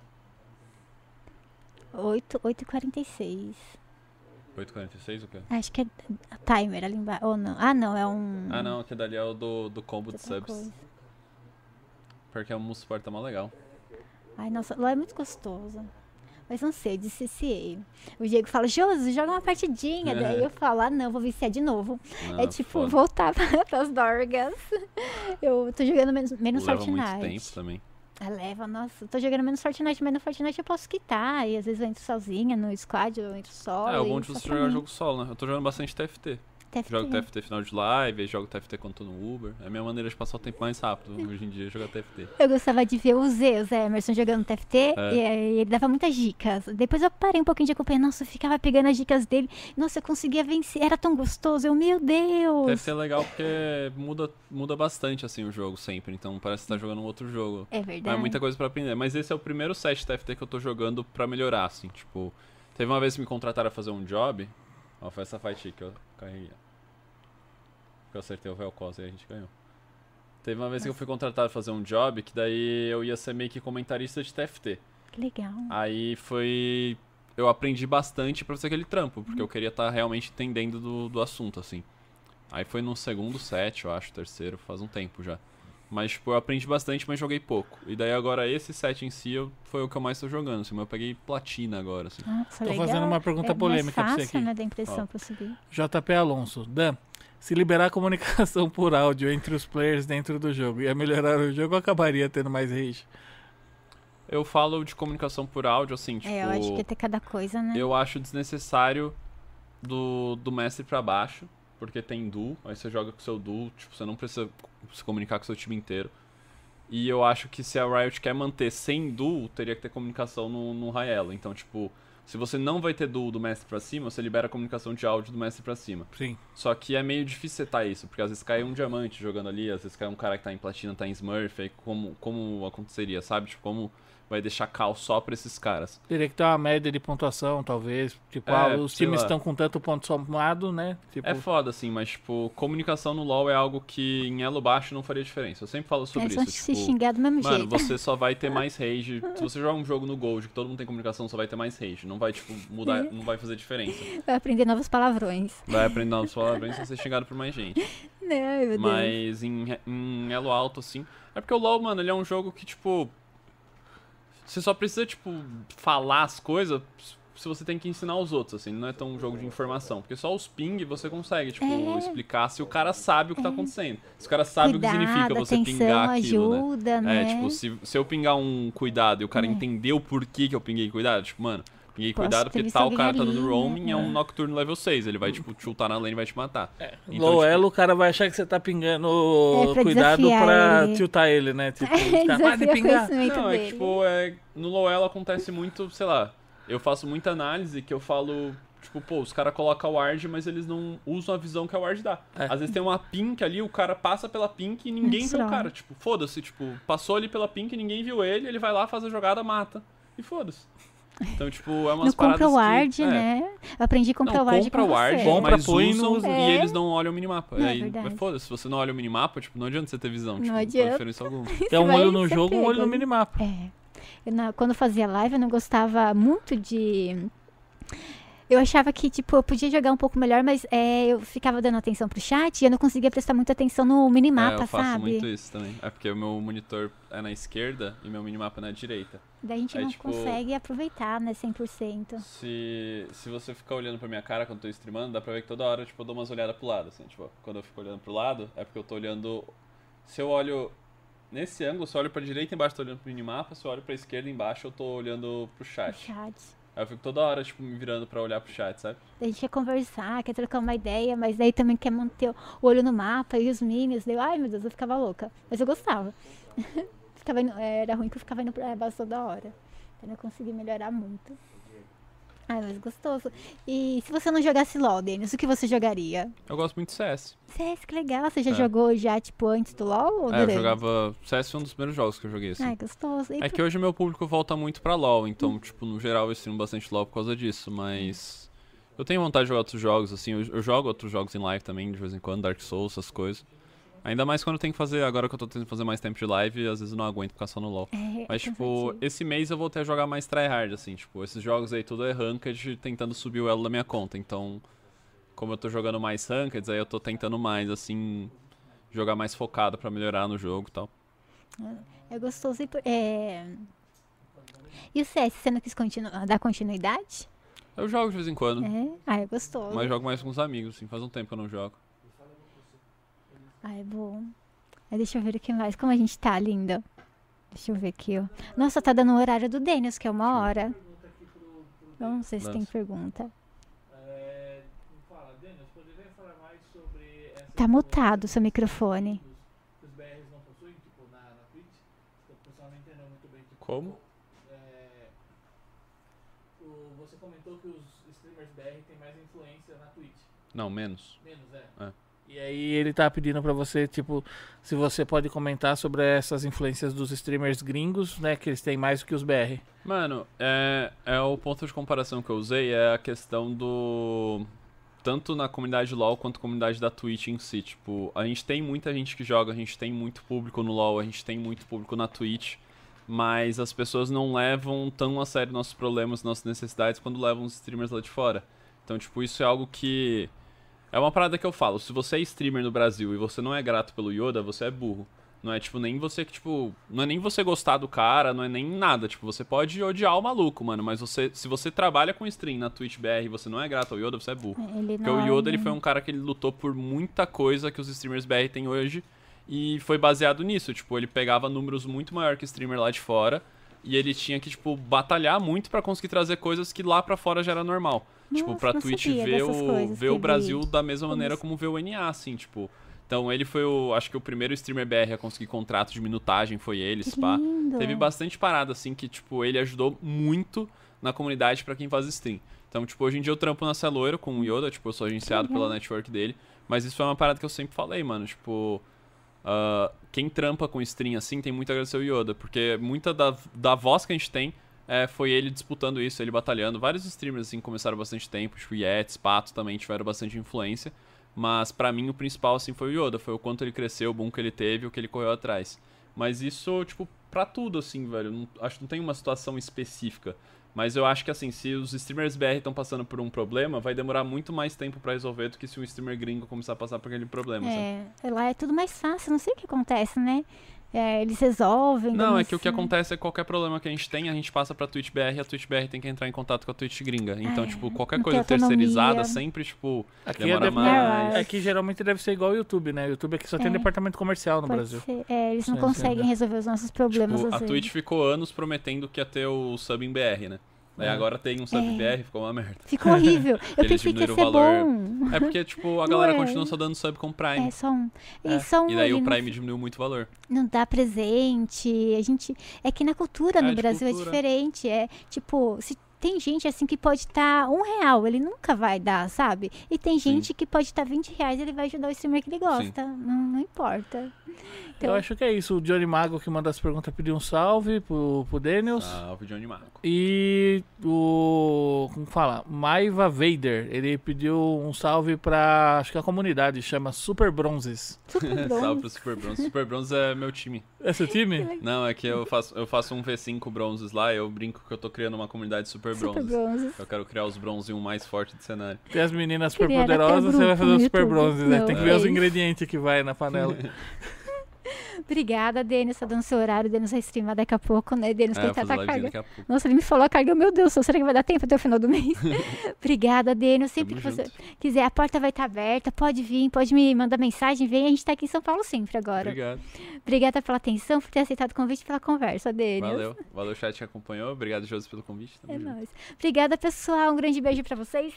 8, 8 e 46 846 o quê? Acho que é timer ali embaixo. Ou não? Ah, não, é um. Ah não, aquele dali é o do, do combo de subs. coisa. Porque o multiplayer tá mó legal. Ai, nossa, lá é muito gostoso. Mas não sei, eu dissociei. O Diego fala, Josi, joga uma partidinha. Daí eu falo, ah, não, vou viciar de novo. Não, é tipo, foda. voltar para as dorgas. Eu tô jogando menos, menos Leva muito Fortnite. tempo também. Leva, nossa, eu tô jogando menos Fortnite, mas no Fortnite eu posso quitar. E às vezes eu entro sozinha no squad, eu entro solo. é, o bom de você jogar jogo solo, né? Eu tô jogando bastante TFT. TFT. Jogo TFT final de live, jogo TFT quando tô no Uber. É a minha maneira de passar o tempo mais rápido hoje em dia, jogar TFT. Eu gostava de ver o Zé, o Zé Emerson jogando TFT É. e ele dava muitas dicas. Depois eu parei um pouquinho de acompanhar. Nossa, eu ficava pegando as dicas dele. Nossa, eu conseguia vencer. Era tão gostoso. Eu, meu Deus. TFT é legal porque muda, muda bastante assim o jogo sempre, então parece que você tá jogando um outro jogo. É Mas verdade. é muita coisa pra aprender. Mas esse é o primeiro set TFT que eu tô jogando pra melhorar, assim. Tipo, teve uma vez que me contrataram a fazer um job. Ó, foi essa fight que eu carreguei. Que eu acertei o Velcos e a gente ganhou. Teve uma vez que eu fui contratado fazer um job que daí eu ia ser meio que comentarista de TFT. Que legal. Aí foi. Eu aprendi bastante pra fazer aquele trampo, porque eu queria estar realmente entendendo do, do assunto, assim. Aí foi no segundo set, eu acho, terceiro, faz um tempo já. Mas, tipo, eu aprendi bastante, mas joguei pouco. E daí agora esse set em si eu, foi o que eu mais tô jogando, assim, mas eu peguei platina agora, assim. Nossa, Tô legal. fazendo uma pergunta é polêmica pra mais você fácil, aqui. né, da impressão pra subir. JP Alonso. Dan, se liberar a comunicação por áudio entre os players dentro do jogo, ia melhorar o jogo ou acabaria tendo mais rage? Eu falo de comunicação por áudio, assim, tipo. É, eu acho que tem cada coisa, né? Eu acho desnecessário do, do mestre pra baixo, porque tem duo, aí você joga com seu duo, tipo, você não precisa se comunicar com seu time inteiro. E eu acho que se a Riot quer manter sem duo, teria que ter comunicação no, no elo. Então, tipo, se você não vai ter duo do mestre pra cima, você libera a comunicação de áudio do mestre pra cima. Sim. Só que é meio difícil setar isso, porque às vezes cai um diamante jogando ali, às vezes cai um cara que tá em platina, tá em Smurf, aí como, como aconteceria, sabe? Tipo, como vai deixar cal só pra esses caras. Teria que ter uma média de pontuação, talvez. Tipo, É, ah, os times lá. estão com tanto ponto somado, né? Tipo, É foda, assim, mas, tipo, comunicação no LoL é algo que em elo baixo não faria diferença. Eu sempre falo sobre Eles vão isso. se Tipo, xingar do mesmo mano, jeito. você só vai ter mais rage. Se você jogar um jogo no Gold que todo mundo tem comunicação, só vai ter mais rage. Não vai, tipo, mudar, não vai fazer diferença. Vai aprender novos palavrões. Vai aprender novos palavrões e ser xingado por mais gente. Ai, meu Deus. Mas em, em elo alto, assim. É porque o LoL, mano, ele é um jogo que, tipo. Você só precisa, tipo, falar as coisas se você tem que ensinar os outros, assim. Não é tão um jogo de informação. Porque só os ping você consegue, tipo, É. explicar se o cara sabe o que tá acontecendo. Se o cara sabe Cuidado, o que significa você atenção, pingar aquilo, né? ajuda, né? É, tipo, se, se eu pingar um cuidado e o cara É. entendeu por que, que eu pinguei cuidado, tipo, mano, pinguei Posso cuidado ter porque tal cara tá dando roaming, é um É. Nocturne level 6. Ele vai, tipo, te ultar na lane e vai te matar. Então, Low tipo, elo, o cara vai achar que você tá pingando É, pra cuidado pra ele. tiltar ele, né? Tipo, É, os caras, para de pingar. Não, é que, dele. tipo, é, no low elo acontece muito, sei lá, eu faço muita análise que eu falo, tipo, pô, os caras colocam o ward, mas eles não usam a visão que a ward dá. É. Às vezes tem uma pink ali, o cara passa pela pink e ninguém vê o cara. Tipo, foda-se, tipo, passou ali pela pink, ninguém viu ele, ele vai lá, faz a jogada, mata. E foda-se. Então, tipo, é umas Não compra paradas o ward, que, é, né? Eu aprendi a comprar Não, o ward compra com o ward, você. Compra, mas põe usam no- e É. eles não olham o minimapa. Não, é Aí, verdade. mas foda-se, se você não olha o minimapa, tipo, não adianta você ter visão. Não tipo, Não adianta. faz diferença alguma. É um olho no jogo, um olho no minimapa. É. Eu na- quando eu fazia live, eu não gostava muito de. Eu achava que, tipo, eu podia jogar um pouco melhor, mas é, eu ficava dando atenção pro chat e eu não conseguia prestar muita atenção no é, minimapa, eu faço sabe? muito isso também. É porque o meu monitor é na esquerda e meu minimapa é na direita. Daí a gente Aí, não tipo, consegue aproveitar, né, 100%. Se, se você ficar olhando pra minha cara quando eu tô streamando, dá pra ver que toda hora tipo, eu dou umas olhadas pro lado. Assim, tipo, quando eu fico olhando pro lado, é porque eu tô olhando. Se eu olho nesse ângulo, se eu olho pra direita embaixo, eu tô olhando pro minimapa. Se eu olho pra esquerda embaixo, eu tô olhando pro O chat. Aí eu fico toda hora, tipo, me virando pra olhar pro chat, sabe? A gente quer conversar, quer trocar uma ideia, mas daí também quer manter o olho no mapa e os minions. Daí, eu, ai meu Deus, eu ficava louca. Mas eu gostava. ficava indo- era ruim que eu ficava indo pra base toda hora. Eu não consegui melhorar muito. Ai, mas gostoso. E se você não jogasse LOL, Denis, o que você jogaria? Eu gosto muito de CS. CS, que legal. Você já É. jogou já, tipo, antes do LOL ou É, eu jogava. CS foi um dos primeiros jogos que eu joguei, assim. Ai, gostoso. E É que hoje meu público volta muito pra LoL, então, tipo, no geral eu streamo bastante LoL por causa disso, mas. Eu tenho vontade de jogar outros jogos, assim, eu, eu jogo outros jogos em live também, de vez em quando, Dark Souls, essas coisas. Ainda mais quando eu tenho que fazer, agora que eu tô tentando fazer mais tempo de live, às vezes eu não aguento ficar só no LoL. É, é Mas, tipo, cansativo. esse mês eu voltei a jogar mais tryhard, assim, tipo, esses jogos aí tudo é ranked, tentando subir o elo da minha conta, então, como eu tô jogando mais ranked, aí eu tô tentando mais, assim, jogar mais focado pra melhorar no jogo e tal. É gostoso e... É... E o CS, você não quis continu... dar continuidade? Eu jogo de vez em quando, É? Ah, é gostoso. mas jogo mais com os amigos, assim, faz um tempo que eu não jogo. Ah, é bom. Aí deixa eu ver o que mais. Como a gente tá, linda. Deixa eu ver aqui, ó. Nossa, tá dando o horário do Denis, que é uma hora. Eu não sei se tem pergunta. É, fala, Denis, poderia falar mais sobre essa Tá mutado seu microfone. que os BRs não possuem, tipo, na, na Twitch? O pessoal não entendeu muito bem. Tipo, Como? é, você comentou que os streamers BR têm mais influência na Twitch. Não, menos. Menos, é. É. E aí ele tá pedindo pra você, tipo, se você pode comentar sobre essas influências dos streamers gringos, né? Que eles têm mais do que os BR. Mano, é, é o ponto de comparação que eu usei, é a questão do. Tanto na comunidade LoL quanto na comunidade da Twitch em si. Tipo, a gente tem muita gente que joga, a gente tem muito público no LoL, a gente tem muito público na Twitch, mas as pessoas não levam tão a sério nossos problemas, nossas necessidades quando levam os streamers lá de fora. Então, tipo, isso é algo que É uma parada que eu falo, se você é streamer no Brasil e você não é grato pelo Yoda, você é burro. Não é tipo nem você que, tipo. Não é nem você gostar do cara, não é nem nada. Tipo, você pode odiar o maluco, mano. Mas você, se você trabalha com stream na Twitch BR e você não é grato ao Yoda, você é burro. Ele Porque o é Yoda, ele um- foi um cara que ele lutou por muita coisa que os streamers BR têm hoje. E foi baseado nisso. Tipo, ele pegava números muito maior que streamer lá de fora. E ele tinha que, tipo, batalhar muito pra conseguir trazer coisas que lá pra fora já era normal. Tipo, pra Twitch ver o, ver o Brasil da mesma maneira como vê o NA, assim, tipo. Então ele foi o. Acho que o primeiro streamer BR a conseguir contrato de minutagem foi ele, Que Spa. lindo. Teve bastante parada, assim, que, tipo, ele ajudou muito na comunidade pra quem faz stream. Então, tipo, hoje em dia eu trampo na Celoiro com o Yoda, tipo, eu sou agenciado pela network dele. Mas isso foi uma parada que eu sempre falei, mano. Tipo, ah, quem trampa com stream assim tem muito a agradecer o Yoda, porque muita da, da voz que a gente tem é, foi ele disputando isso, ele batalhando. Vários streamers, assim, começaram bastante tempo, tipo, Yetis, Pato também tiveram bastante influência. Mas pra mim o principal, assim, foi o Yoda. Foi o quanto ele cresceu, o boom que ele teve, o que ele correu atrás. Mas isso, tipo, pra tudo, assim, velho. Não- acho que não tem uma situação específica. Mas eu acho que, assim, se os streamers BR estão passando por um problema, vai demorar muito mais tempo pra resolver do que se um streamer gringo começar a passar por aquele problema, sabe? É, lá é tudo mais fácil, não sei o que acontece, né? É, eles resolvem. Não, é que o que acontece é que qualquer problema que a gente tem, a gente passa pra Twitch BR e a Twitch BR tem que entrar em contato com a Twitch gringa. Então, É, tipo, qualquer coisa terceirizada sempre, tipo, Aqui é, demora de- mais. é que geralmente deve ser igual o YouTube, né? O YouTube aqui só tem É. departamento comercial no Pode Brasil. ser. É, eles não Sim, conseguem sim. resolver os nossos problemas Tipo, às a vezes. Twitch ficou anos prometendo que ia ter o sub em BR, né? Daí É. agora tem um sub É. BR, ficou uma merda. Ficou horrível. Eu Eles pensei que ia ser o valor. bom. É porque, tipo, a galera Ué. continua só dando sub com Prime. É só um. E, É. só um, E daí o não- Prime diminuiu muito o valor. não dá presente. A gente. É que na cultura É, no de Brasil cultura. é diferente. É tipo, se tem gente assim que pode estar um real, ele nunca vai dar, sabe? E tem Sim. gente que pode estar 20 reais, ele vai ajudar o streamer que ele gosta. Não, não importa. Então, Eu acho que é isso. O Johnny Mago que manda as perguntas pediu um salve pro, pro Daniels. Salve, Johnny Marco. E o. Como fala? Maiva Vader. Ele pediu um salve pra. Acho que a comunidade chama Super Bronzes. super Salve pro Super Bronze. Super Bronze é meu time. É seu time? Não, é que eu faço, eu faço um V5 bronzes lá, eu brinco que eu tô criando uma comunidade super Super bronze. bronzes. Eu quero criar os bronze um mais forte do cenário. Tem as meninas super Queria poderosas, você vai fazer no o Super. Bronzes, né? Tem que ver os é ingredientes que vai na panela. Obrigada, Denis. Tá dando seu horário. Denis vai streamar daqui a pouco, né? Denis É, tem eu que vou fazer tratar a livezinha carga. Nossa, ele me falou a carga. Meu Deus, será que vai dar tempo até o final do mês? Obrigada, Denis. Sempre Tamo que você junto. quiser, a porta vai estar aberta. Pode vir, pode me mandar mensagem. Vem, a gente tá aqui em São Paulo sempre agora. Obrigado. Obrigada pela atenção, por ter aceitado o convite e pela conversa, Denis. Valeu. Valeu, chat que acompanhou. Obrigado, Josi, pelo convite. Tamo É junto. nóis. Obrigada, pessoal. Um grande beijo pra vocês.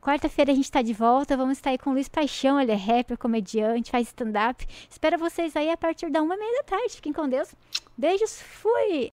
Quarta-feira a gente tá de volta. Vamos estar aí com o Luiz Paixão. Ele é rapper, comediante, faz stand-up. Espero vocês aí a partir da uma e meia da tarde. Fiquem com Deus. Beijos. Fui!